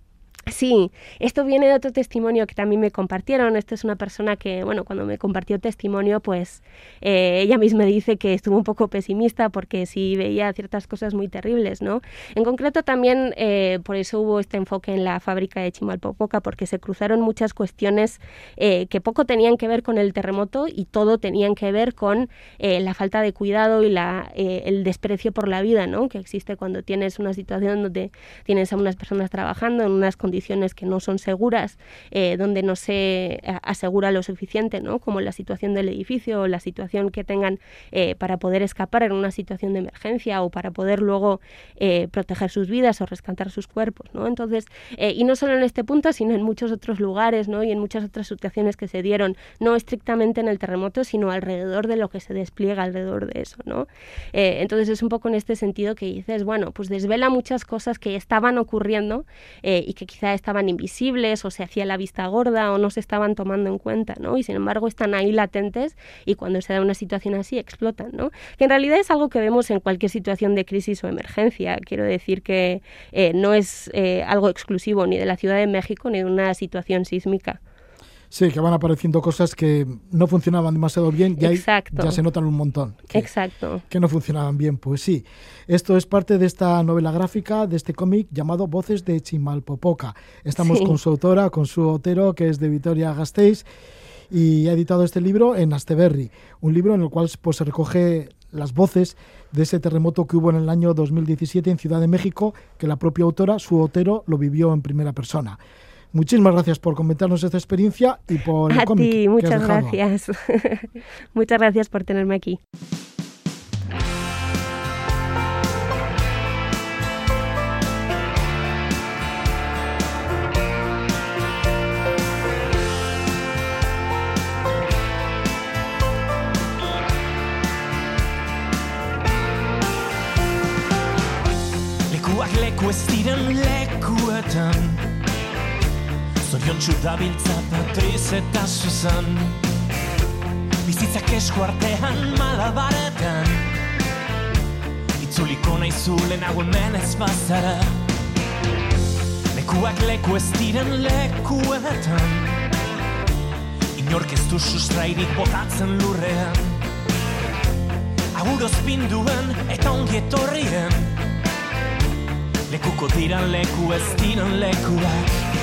esto viene de otro testimonio que también me compartieron. Esta es una persona que, bueno, cuando me compartió testimonio, pues eh, ella misma dice que estuvo un poco pesimista porque sí veía ciertas cosas muy terribles, ¿no? En concreto también eh, por eso hubo este enfoque en la fábrica de Chimalpopoca porque se cruzaron muchas cuestiones eh, que poco tenían que ver con el terremoto y todo tenían que ver con la falta de cuidado y la, el desprecio por la vida, ¿no? Que existe cuando tienes una situación donde tienes a unas personas trabajando en unas condiciones que no son seguras, eh, donde no se asegura lo suficiente, ¿no? como la situación del edificio o la situación que tengan eh, para poder escapar en una situación de emergencia o para poder luego eh, proteger sus vidas o rescatar sus cuerpos. ¿no? Entonces, eh, y no solo en este punto, sino en muchos otros lugares ¿no? y en muchas otras situaciones que se dieron, no estrictamente en el terremoto, sino alrededor de lo que se despliega alrededor de eso. ¿no? Eh, entonces es un poco en este sentido que dices, bueno, pues desvela muchas cosas que estaban ocurriendo y que estaban invisibles o se hacía la vista gorda o no se estaban tomando en cuenta, ¿no? Y sin embargo están ahí latentes y cuando se da una situación así explotan, ¿no? Que en realidad es algo que vemos en cualquier situación de crisis o emergencia. Quiero decir que eh, no es eh, algo exclusivo ni de la Ciudad de México ni de una situación sísmica. Sí, que van apareciendo cosas que no funcionaban demasiado bien y ahí ya se notan un montón. Que, Exacto. que no funcionaban bien. Pues sí, esto es parte de esta novela gráfica, de este cómic llamado Voces de Chimalpopoca. Estamos Sí. con su autora, con su Otero, que es de Vitoria Gasteiz, y ha editado este libro en Asteberri, un libro en el cual pues, se recoge las voces de ese terremoto que hubo en el año 2017 en Ciudad de México, que la propia autora, su Otero, lo vivió en primera persona. Muchísimas gracias por comentarnos esta experiencia y por el A cómic ti, que has muchas gracias. muchas gracias por tenerme aquí. Lekuak leku ez diren lekuetan Zorion dabiltza Patriz eta Susan Bizitzak esku artean malabaretan. Itzuliko naizu lehenago hemen ez bazara. Lekuak leku ez diren lekuetan. Inork ez du sustrairik botatzen lurrean. Aguroz pinduen eta ongi etorrien. Lekuko diran leku ez diran lekuak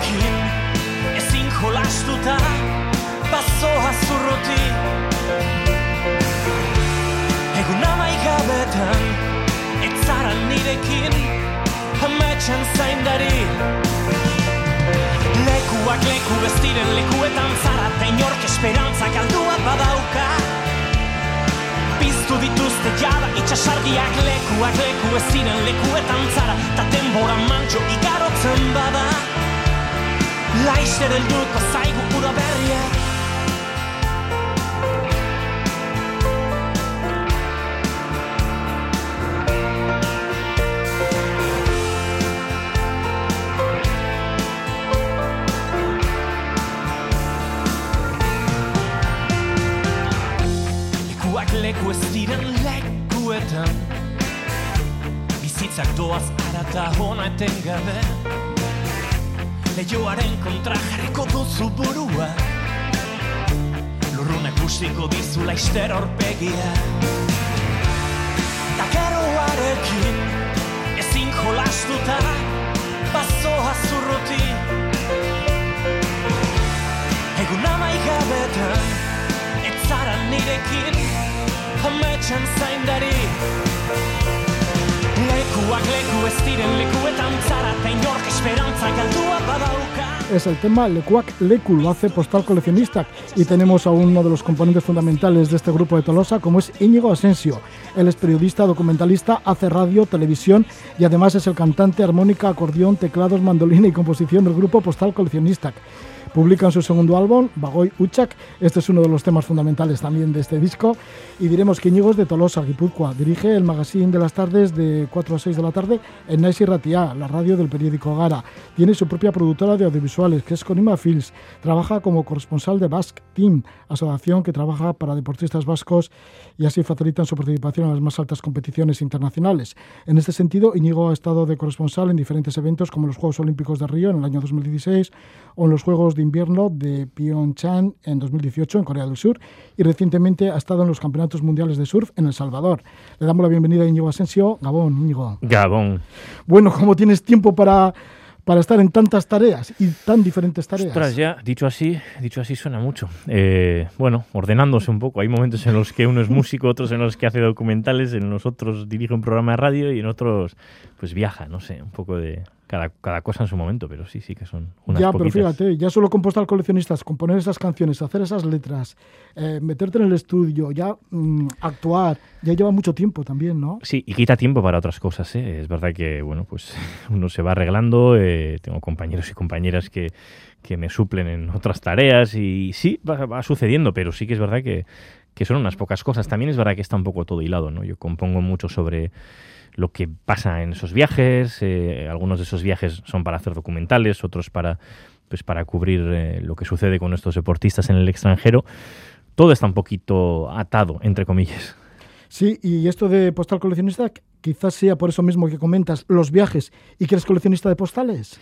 Takeroarekin ezin jolastuta Bazoa zurruti Egun amaigabetan Ez zara nirekin Ametxan zaindari. Lekuak leku ez diren lekuetan zara Ta inork esperantza galdua badauka. Piztu dituzte jada itxasargiak lekuak leku ez ziren lekuetan zara Ta denbora mantxo igarotzen bada العيش لدى الجود والصعيد وكرة باردة Leck, wo ist die denn leck, guten? Wie sieht's, sagt du, was einer da hohen, ein Ding gewinnt? Leioaren kontra jarriko duzu burua. Lurrunak guztiko dizu laizter horpegia Takeroarekin ezin jolastuta Bazoa zurruti Egun amaigabetan Ez zara nirekin Ametxan zaindari es el tema Lekuak Leku, lo hace Postal Coleccionista. Y tenemos a uno de los componentes fundamentales de este grupo de Tolosa, como es Íñigo Asensio. Él es periodista, documentalista, hace radio, televisión y además es el cantante, armónica, acordeón, teclados, mandolina y composición del grupo Postal Coleccionista. Publican su segundo álbum, Bagoy Uchak. Este es uno de los temas fundamentales también de este disco. Y diremos que Íñigo es de Tolosa, Guipúzcoa. Dirige el magazine de las tardes de 4 a 6 de la tarde en Nice Ratia, la radio del periódico Gara. Tiene su propia productora de audiovisuales, que es Conima Films. Trabaja como corresponsal de Basque Team, asociación que trabaja para deportistas vascos y así facilitan su participación en las más altas competiciones internacionales. En este sentido, Íñigo ha estado de corresponsal en diferentes eventos como los Juegos Olímpicos de Río en el año 2016 o en los Juegos de Invierno de Pyeongchang en 2018 en Corea del Sur y recientemente ha estado en los Campeonatos Mundiales de Surf en El Salvador. Le damos la bienvenida a Íñigo Asensio. Gabón, Íñigo. Gabón. Bueno, ¿cómo tienes tiempo para, para estar en tantas tareas y tan diferentes tareas? Ostras, ya, dicho así, dicho así suena mucho. Eh, bueno, ordenándose un poco. Hay momentos en los que uno es músico, otros en los que hace documentales, en los otros dirige un programa de radio y en otros pues viaja, no sé, un poco de cada, cada cosa en su momento, pero sí, sí que son unas ya, poquitas. pero fíjate, ya solo con Postal Coleccionistas, componer esas canciones, hacer esas letras, eh, meterte en el estudio, ya mm, actuar, ya lleva mucho tiempo también, ¿no? Sí, y quita tiempo para otras cosas. ¿eh? Es verdad que, bueno, pues uno se va arreglando. eh, tengo compañeros y compañeras que, que me suplen en otras tareas y sí, va, va sucediendo, pero sí que es verdad que, que son unas pocas cosas. También es verdad que está un poco todo hilado, ¿no? Yo compongo mucho sobre lo que pasa en esos viajes. eh, algunos de esos viajes son para hacer documentales, otros para, pues, para cubrir eh, lo que sucede con estos deportistas en el extranjero. Todo está un poquito atado, entre comillas. Sí, y esto de Postal Coleccionista quizás sea por eso mismo que comentas, los viajes y que eres coleccionista de postales.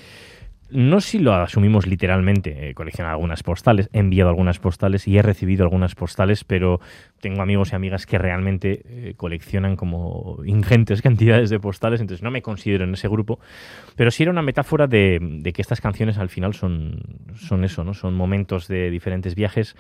No si lo asumimos literalmente, he coleccionado algunas postales, he enviado algunas postales y he recibido algunas postales, pero tengo amigos y amigas que realmente eh, coleccionan como ingentes cantidades de postales, entonces no me considero en ese grupo, pero sí era una metáfora de, de que estas canciones al final son, son eso, ¿no? Son momentos de diferentes viajes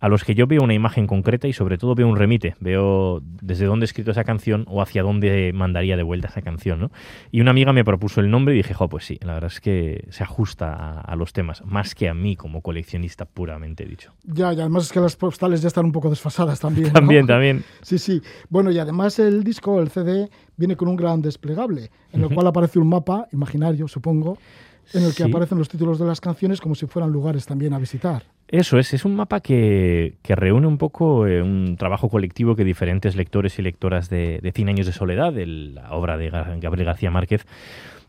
a los que yo veo una imagen concreta y sobre todo veo un remite, veo desde dónde he escrito esa canción o hacia dónde mandaría de vuelta esa canción, ¿no? Y una amiga me propuso el nombre y dije, jo, pues sí, la verdad es que se ajusta a, a los temas, más que a mí como coleccionista puramente dicho. Ya, y además es que las postales ya están un poco desfasadas también. ¿no? También, también. Sí, sí. Bueno, y además el disco, el CD, viene con un gran desplegable, en el cual aparece un mapa imaginario, supongo, en el que Sí. aparecen los títulos de las canciones como si fueran lugares también a visitar. Eso es, es un mapa que, que reúne un poco eh, un trabajo colectivo que diferentes lectores y lectoras de, de Cien años de soledad, de la obra de Ga- Gabriel García Márquez,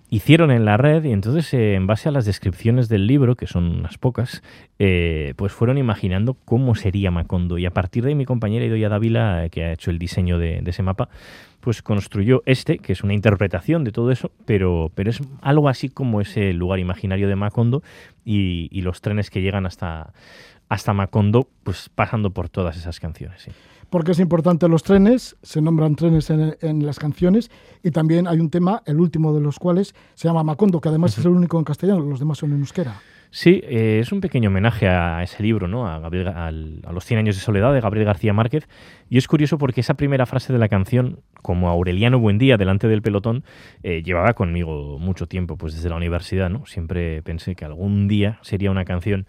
hicieron en la red y entonces eh, en base a las descripciones del libro, que son unas pocas, eh, pues fueron imaginando cómo sería Macondo y a partir de ahí mi compañera Idoia Dávila, eh, que ha hecho el diseño de, ese mapa, pues construyó este, que es una interpretación de todo eso, pero, pero es algo así como ese lugar imaginario de Macondo y, y los trenes que llegan hasta, hasta Macondo, pues pasando por todas esas canciones. Porque es importante los trenes, se nombran trenes en, en las canciones y también hay un tema, el último de los cuales se llama Macondo, que además es el único en castellano, los demás son en euskera. Sí, eh, es un pequeño homenaje a ese libro, ¿no? A, Gabriel, al- a los 100 años de soledad de Gabriel García Márquez. Y es curioso porque esa primera frase de la canción, como Aureliano Buendía delante del pelotón, eh, llevaba conmigo mucho tiempo, pues desde la universidad, ¿no? Siempre pensé que algún día sería una canción.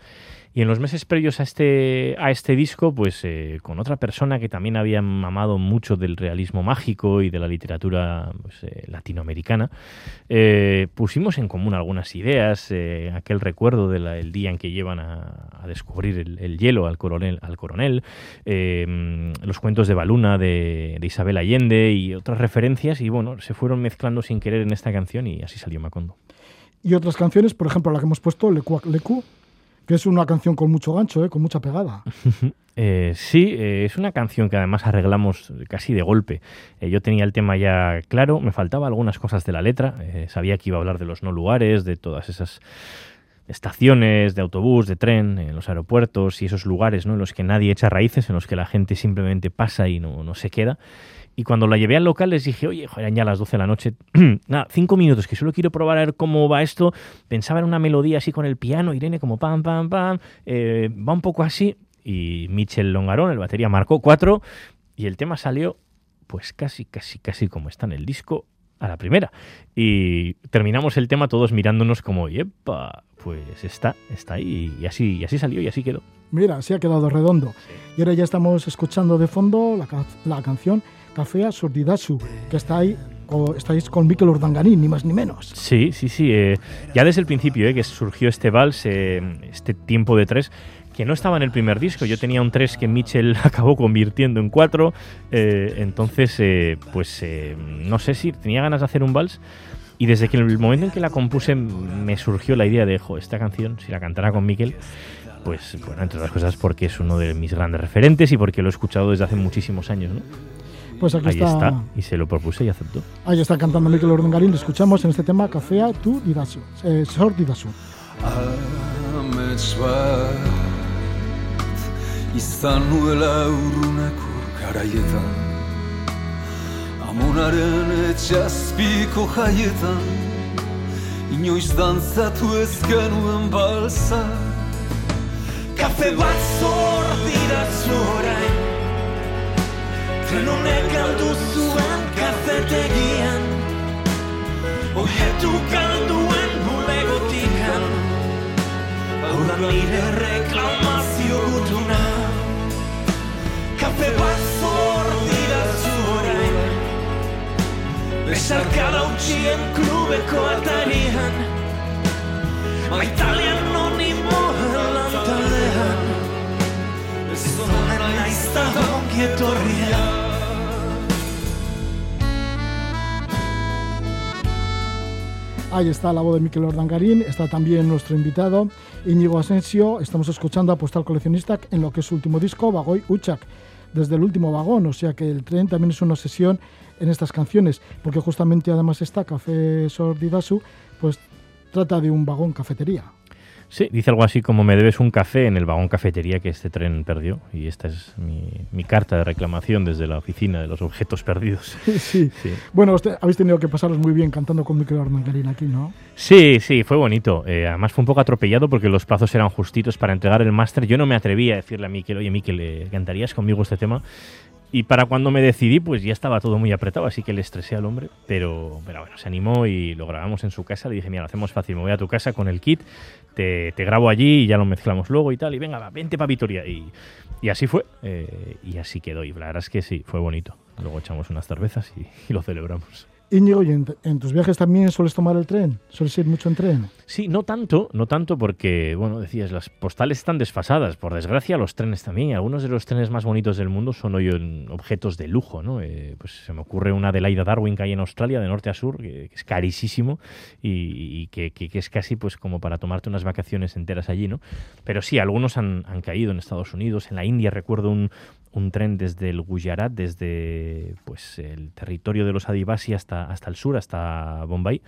Y en los meses previos a este, a este disco, pues eh, con otra persona que también había mamado mucho del realismo mágico y de la literatura pues, eh, latinoamericana, eh, pusimos en común algunas ideas, aquel recuerdo del día en que llevan a, descubrir el, el hielo al coronel, al coronel los cuentos de Baluna de, Isabel Allende y otras referencias, y bueno, se fueron mezclando sin querer en esta canción y así salió Macondo. Y otras canciones, por ejemplo, la que hemos puesto, Lecuac Lecu, que es una canción con mucho gancho, ¿eh? con mucha pegada. Eh, sí, eh, es una canción que además arreglamos casi de golpe. Eh, yo tenía el tema ya claro, me faltaba algunas cosas de la letra, eh, sabía que iba a hablar de los no lugares, de todas esas estaciones de autobús, de tren, en los aeropuertos y esos lugares ¿no? en los que nadie echa raíces, en los que la gente simplemente pasa y no, no se queda. Y cuando la llevé al local les dije, oye, joder, ya las 12 de la noche, nada, cinco minutos, que solo quiero probar a ver cómo va esto. Pensaba en una melodía así con el piano, Irene como pam, pam, pam, eh, va un poco así. Y Michel Longarón, el batería, marcó cuatro y el tema salió pues casi, casi, casi como está en el disco a la primera. Y terminamos el tema todos mirándonos como, yepa, pues está, está ahí. Y así, y así salió y así quedó. Mira, así ha quedado redondo. Y ahora ya estamos escuchando de fondo la, la canción Café Sordidasu, que está ahí, o estáis con Mikel Urdangarín, ni más ni menos. Sí, sí, sí. eh, ya desde el principio eh, que surgió este vals, eh, este tiempo de tres, que no estaba en el primer disco. Yo tenía un 3 que Mitchell acabó convirtiendo en 4. entonces, eh, pues eh, no sé si tenía ganas de hacer un vals. Y desde que el momento en que la compuse me surgió la idea de, jo, esta canción, si la cantara con Miquel, pues bueno, entre otras cosas porque es uno de mis grandes referentes y porque lo he escuchado desde hace muchísimos años, ¿no? Pues aquí Ahí está, está, y se lo propuse y aceptó. Ahí está cantando Mikel Urdangarín. Lo escuchamos en este tema Café tu Didasu, eh, Sordidasu. Amets bat izan nuela urruneko garaietan Amonaren etxazpiko jaietan Inoiz dantzatu ez genuen balsa Kafe bat zor dira orain Tren honek galdu zuen kafetegian Oietu galduen bulegotikan. Hau da nire reklamazio gutuna. Kafe bat zor dira orain. Besarkada utxien klubeko atarian. Maitalian nonimo Ahí está la voz de Mikel Ordangarín, está también nuestro invitado Íñigo Asensio. Estamos escuchando a Postal Coleccionista en lo que es su último disco, Bagoy Uchak, desde el último vagón. O sea que el tren también es una sesión en estas canciones, porque justamente además está Café Sordidasu, pues trata de un vagón cafetería. Sí, dice algo así como me debes un café en el vagón cafetería que este tren perdió. Y esta es mi, mi carta de reclamación desde la oficina de los objetos perdidos. Sí. Sí. Bueno, usted- habéis tenido que pasaros muy bien cantando con Miquel Armengarín aquí, ¿no? Sí, sí, fue bonito. Eh, además fue un poco atropellado porque los plazos eran justitos para entregar el máster. Yo no me atrevía a decirle a Miquel, oye Miquel, eh, ¿cantarías conmigo este tema? Y para cuando me decidí, pues ya estaba todo muy apretado, así que le estresé al hombre. Pero, pero bueno, se animó y lo grabamos en su casa. Le dije, mira, lo hacemos fácil, me voy a tu casa con el kit, te, grabo allí y ya lo mezclamos luego y tal. Y venga, va, vente para Vitoria. Y, así fue. eh, y así quedó. Y la verdad es que sí, fue bonito. Luego echamos unas cervezas y lo celebramos. Íñigo, ¿y en, tus viajes también sueles tomar el tren? ¿Sueles ir mucho en tren? Sí, no tanto, no tanto porque, bueno, decías, las postales están desfasadas. Por desgracia, los trenes también. Algunos de los trenes más bonitos del mundo son hoy en objetos de lujo, ¿no? Eh, pues se me ocurre una de Laida Darwin que hay en Australia, de norte a sur, que, es carísimo y, que, es casi pues como para tomarte unas vacaciones enteras allí, ¿no? Pero sí, algunos han caído en Estados Unidos. En la India recuerdo un, un tren desde el Gujarat, desde pues el territorio de los Adivasi hasta, hasta el sur, hasta Bombay,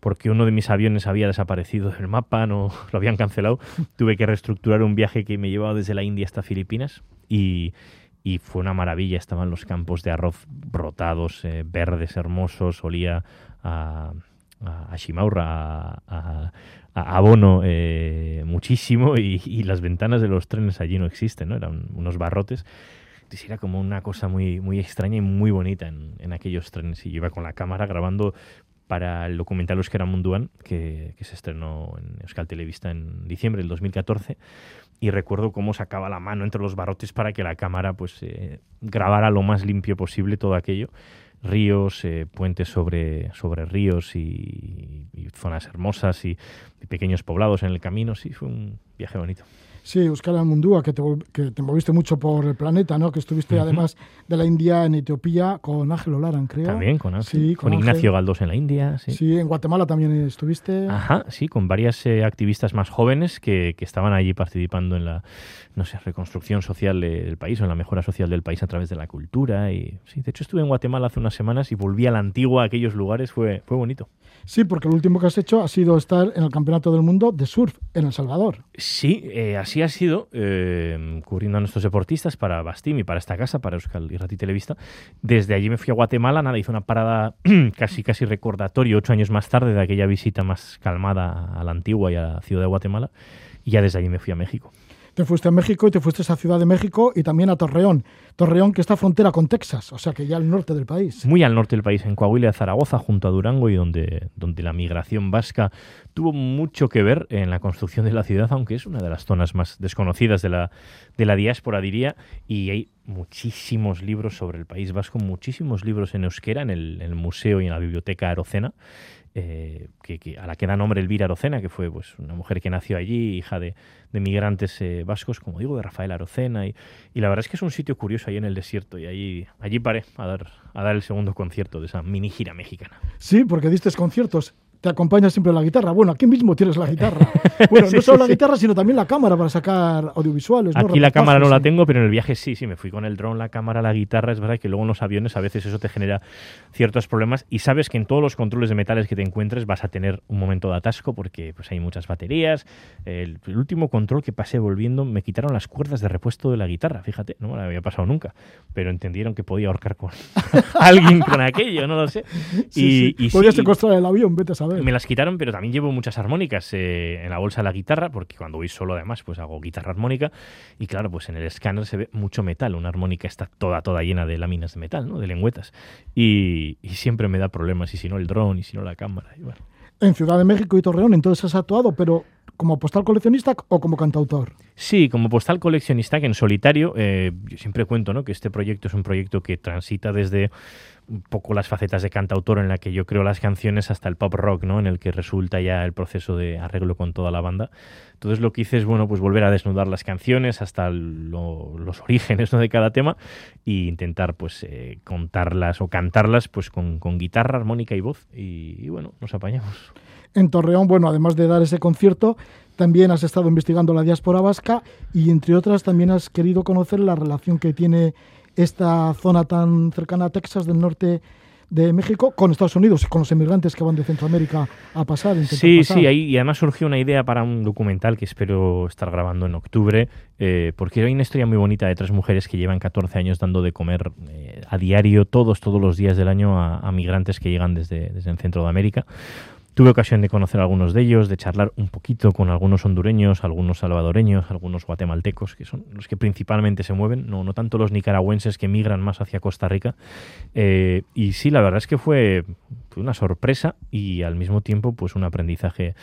porque uno de mis aviones había desaparecido del mapa, no lo habían cancelado. Tuve que reestructurar un viaje que me llevaba desde la India hasta Filipinas y, y fue una maravilla. Estaban los campos de arroz brotados, eh, verdes, hermosos, olía a, a, a Shimaura, a, abono eh, muchísimo y, y las ventanas de los trenes allí no existen, ¿no? eran unos barrotes. Era como una cosa muy, muy extraña y muy bonita en, en aquellos trenes. Y yo iba con la cámara grabando para el documental Euskera Munduan, que, que se estrenó en Euskal Televista en diciembre del 2014. Y recuerdo cómo sacaba la mano entre los barrotes para que la cámara pues, eh, grabara lo más limpio posible todo aquello. Ríos, eh, puentes sobre, sobre ríos y, y zonas hermosas y, y pequeños poblados en el camino. Sí, fue un viaje bonito. Sí, Euskal Mundúa, que te, que te moviste mucho por el planeta, ¿no? Que estuviste además de la India en Etiopía con Ángel Olaran, creo. También con, Ángel, Sí, con con Ignacio. Galdós en la India. Sí. Sí, en Guatemala también estuviste. Ajá, sí, con varias eh, activistas más jóvenes que, que estaban allí participando en la, no sé, reconstrucción social de- del país o en la mejora social del país a través de la cultura. Y sí, de hecho estuve en Guatemala hace unas semanas y volví a la antigua, a aquellos lugares, fue, fue bonito. Sí, porque lo último que has hecho ha sido estar en el Campeonato del Mundo de Surf en El Salvador. Sí, eh, así ha sido, eh, cubriendo a nuestros deportistas para Bastim y para esta casa, para Euskal Irrati Televista. Desde allí me fui a Guatemala, nada, hice una parada casi casi recordatorio ocho años más tarde de aquella visita más calmada a la antigua y a la ciudad de Guatemala. Y ya desde allí me fui a México. Te fuiste a México y te fuiste a Ciudad de México y también a Torreón. Torreón que está frontera con Texas, o sea que ya al norte del país. muy al norte del país, en Coahuila, Zaragoza, junto a Durango, y donde, donde la migración vasca tuvo mucho que ver en la construcción de la ciudad, aunque es una de las zonas más desconocidas de la, de la diáspora, diría, y hay muchísimos libros sobre el País Vasco, muchísimos libros en euskera, en el, museo y en la biblioteca Arocena, eh, que, a la que da nombre Elvira Arocena, que fue pues, una mujer que nació allí, hija de, de migrantes eh, vascos, como digo, de Rafael Arocena. Y, y la verdad es que es un sitio curioso ahí en el desierto. Y allí, allí paré a dar, a dar el segundo concierto de esa mini gira mexicana. Sí, porque diste conciertos. Te acompaña siempre la guitarra. Bueno, aquí mismo tienes la guitarra. Bueno, Sí, no solo sí, la sí. guitarra, sino también la cámara para sacar audiovisuales. ¿no? Aquí la cámara no la sí. tengo, pero en el viaje sí, sí, me fui con el dron, la cámara, la guitarra. Es verdad que luego en los aviones a veces eso te genera ciertos problemas y sabes que en todos los controles de metales que te encuentres vas a tener un momento de atasco porque pues hay muchas baterías. El, el último control que pasé volviendo me quitaron las cuerdas de repuesto de la guitarra, fíjate, no me lo había pasado nunca, pero entendieron que podía ahorcar con alguien con aquello, no lo sé. Sí, sí. y Podías sí, secuestrar el avión, vete a saber. Me las quitaron, pero también llevo muchas armónicas eh, en la bolsa de la guitarra, porque cuando voy solo además, pues hago guitarra armónica. Y claro, pues en el escáner se ve mucho metal. Una armónica está toda, toda llena de láminas de metal, ¿no? De lengüetas. Y, y siempre me da problemas, y si no el dron, y si no la cámara. y bueno. En Ciudad de México y Torreón, entonces has actuado, pero como postal coleccionista o como cantautor. Sí, como postal coleccionista que en solitario, eh, yo siempre cuento ¿no? que este proyecto es un proyecto que transita desde un poco las facetas de cantautor en la que yo creo las canciones hasta el pop rock, ¿no? En el que resulta ya el proceso de arreglo con toda la banda. Entonces lo que hice es, bueno, pues volver a desnudar las canciones hasta lo- los orígenes ¿no? de cada tema e intentar, pues, eh, contarlas o cantarlas, pues, con, con guitarra, armónica y voz. Y, y bueno, nos apañamos. En Torreón, bueno, además de dar ese concierto, también has estado investigando la diáspora vasca y, entre otras, también has querido conocer la relación que tiene esta zona tan cercana a Texas del norte de México con Estados Unidos y con los inmigrantes que van de Centroamérica a pasar. Sí, pasar. sí, ahí, y además surgió una idea para un documental que espero estar grabando en octubre, eh, porque hay una historia muy bonita de tres mujeres que llevan 14 años dando de comer eh, a diario, todos, todos los días del año, a, a migrantes que llegan desde, desde el centro de América. Tuve ocasión de conocer a algunos de ellos, de charlar un poquito con algunos hondureños, algunos salvadoreños, algunos guatemaltecos, que son los que principalmente se mueven, no, no tanto los nicaragüenses que migran más hacia Costa Rica. Eh, y sí, la verdad es que fue, una sorpresa y al mismo tiempo pues un aprendizaje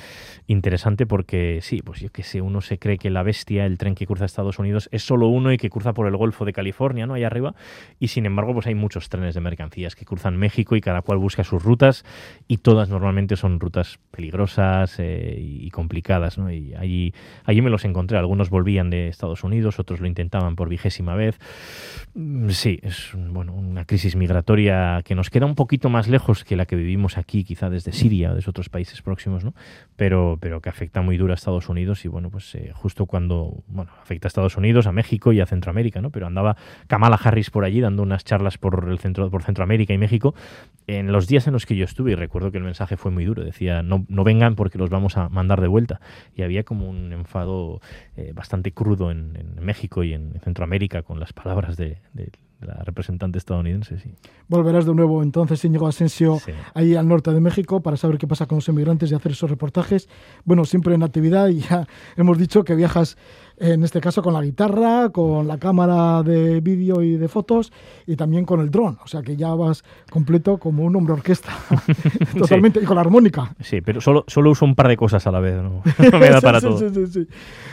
interesante porque sí, pues yo que sé, uno se cree que la bestia, el tren que cruza Estados Unidos, es solo uno y que cruza por el Golfo de California, ¿no? Allá arriba. Y sin embargo, pues hay muchos trenes de mercancías que cruzan México y cada cual busca sus rutas y todas normalmente son rutas peligrosas eh, y complicadas, ¿no? Y allí, allí me los encontré. Algunos volvían de Estados Unidos, otros lo intentaban por vigésima vez. Mm, Sí, es bueno, una crisis migratoria que nos queda un poquito más lejos que la que vivimos aquí, quizá desde Siria o desde otros países próximos, ¿no? Pero, pero que afecta muy duro a Estados Unidos y bueno, pues eh, justo cuando, bueno, afecta a Estados Unidos, a México y a Centroamérica, ¿no? Pero andaba Kamala Harris por allí dando unas charlas por el centro, por Centroamérica y México en los días en los que yo estuve y recuerdo que el mensaje fue muy duro, decía no, no vengan porque los vamos a mandar de vuelta y había como un enfado eh, bastante crudo en, en México y en Centroamérica con las palabras de, de la representante estadounidense, sí. Volverás de nuevo entonces, Íñigo Asensio, Sí. ahí al norte de México para saber qué pasa con los inmigrantes y hacer esos reportajes. Bueno, siempre en actividad y ya hemos dicho que viajas en este caso con la guitarra, con la cámara de vídeo y de fotos y también con el dron. O sea que ya vas completo como un hombre orquesta. Totalmente. Y con la armónica. Sí, pero solo, solo uso un par de cosas a la vez, no, no me da para sí, todo. sí, sí, sí.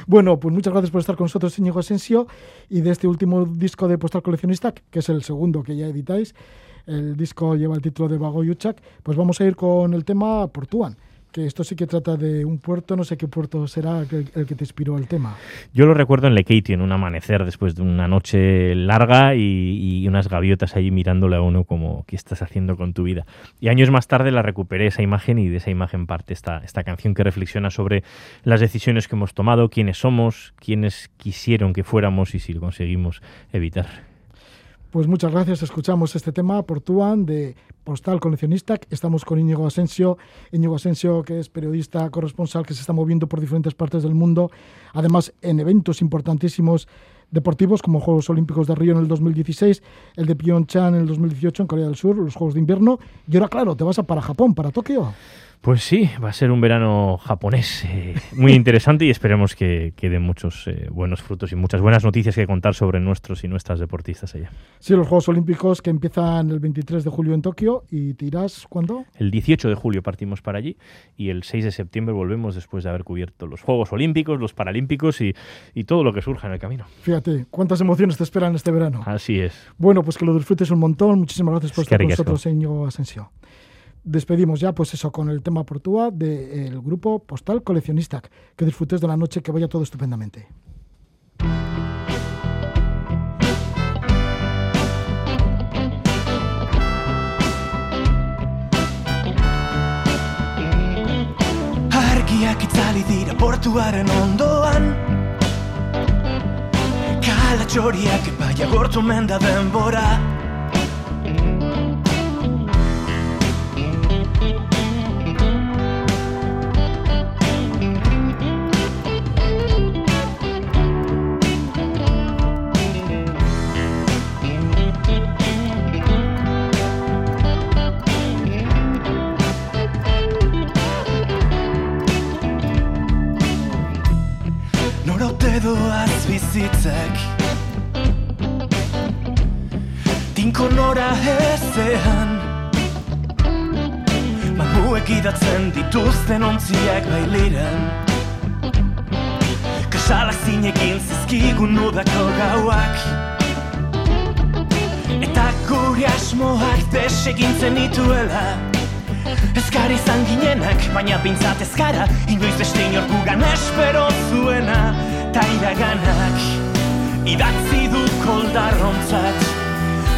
Bueno, pues muchas gracias por estar con nosotros, Íñigo Asensio, y de este último disco de Postal Coleccionista, que es el segundo que ya editáis. El disco lleva el título de Vago Yuchak. Pues vamos a ir con el tema Portuan, que esto sí que trata de un puerto, no sé qué puerto será el, que te inspiró el tema. Yo lo recuerdo en Lekeitio, en un amanecer después de una noche larga y, unas gaviotas allí mirándole a uno como, ¿qué estás haciendo con tu vida? Y años más tarde la recuperé esa imagen y de esa imagen parte esta, esta canción que reflexiona sobre las decisiones que hemos tomado, quiénes somos, quiénes quisieron que fuéramos y si lo conseguimos evitar. Pues muchas gracias. Escuchamos este tema, Portuan, de Postal Coleccionista. Estamos con Íñigo Asensio. Íñigo Asensio, que es periodista corresponsal que se está moviendo por diferentes partes del mundo. Además, en eventos importantísimos deportivos como Juegos Olímpicos de Río en el 2016, el de Pyeongchang en el 2018 en Corea del Sur, los Juegos de Invierno. Y ahora, claro, te vas a para Japón, para Tokio. Pues sí, va a ser un verano japonés eh, muy interesante y esperemos que, que dé muchos eh, buenos frutos y muchas buenas noticias que contar sobre nuestros y nuestras deportistas allá. Sí, los Juegos Olímpicos que empiezan el 23 de julio en Tokio y te irás, ¿cuándo? El 18 de julio partimos para allí y el 6 de septiembre volvemos después de haber cubierto los Juegos Olímpicos, los Paralímpicos y, y todo lo que surja en el camino. Fíjate, cuántas emociones te esperan este verano. Así es. Bueno, pues que lo disfrutes un montón. Muchísimas gracias por Es estar con nosotros, Íñigo Asensio. Despedimos ya, pues eso, con el tema Portúa del grupo Postal Coleccionista. Que disfrutes de la noche, que vaya todo estupendamente. Argiak itzali dira portuaren ondoan Kalatxoriak epaia gortu menda denbora doaz bizitzek. Tinko nora ezean Mamuek idatzen dituzten ontziak bailiren. Kasalak zinekin zizkigun udako gauak. Eta gure asmoak desegintzen dituela. Ezkari izan ginenak, baina bintzat ez gara Inoiz beste inor gugan espero zuena Ta iraganak idatzi du koldarrontzat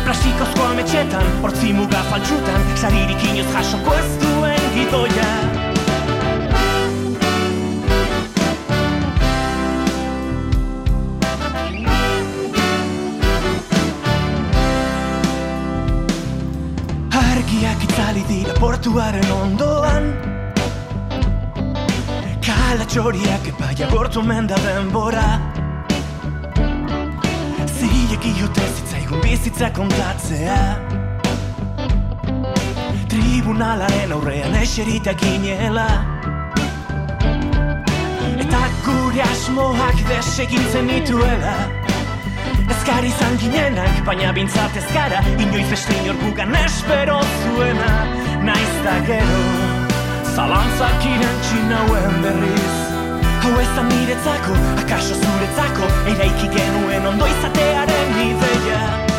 Plastikozko ametxetan, hortzi muga faltsutan Saririk inoz jasoko ez duen gidoia. Argia portuaren ondoan. Kala gortu menda denbora. Zilek iote zitzaigun bizitza kontatzea. Tribunalaren aurrean eserita ginela. Eta gure asmoak desegintzen nituela Ezkari izan ginenak, baina bintzat ez gara Inoiz beste inor gugan espero zuena. Naiz da gero Zalantzak irantxi nauen berriz Hau ez da niretzako, akaso zuretzako Eraiki genuen ondo izatearen ideia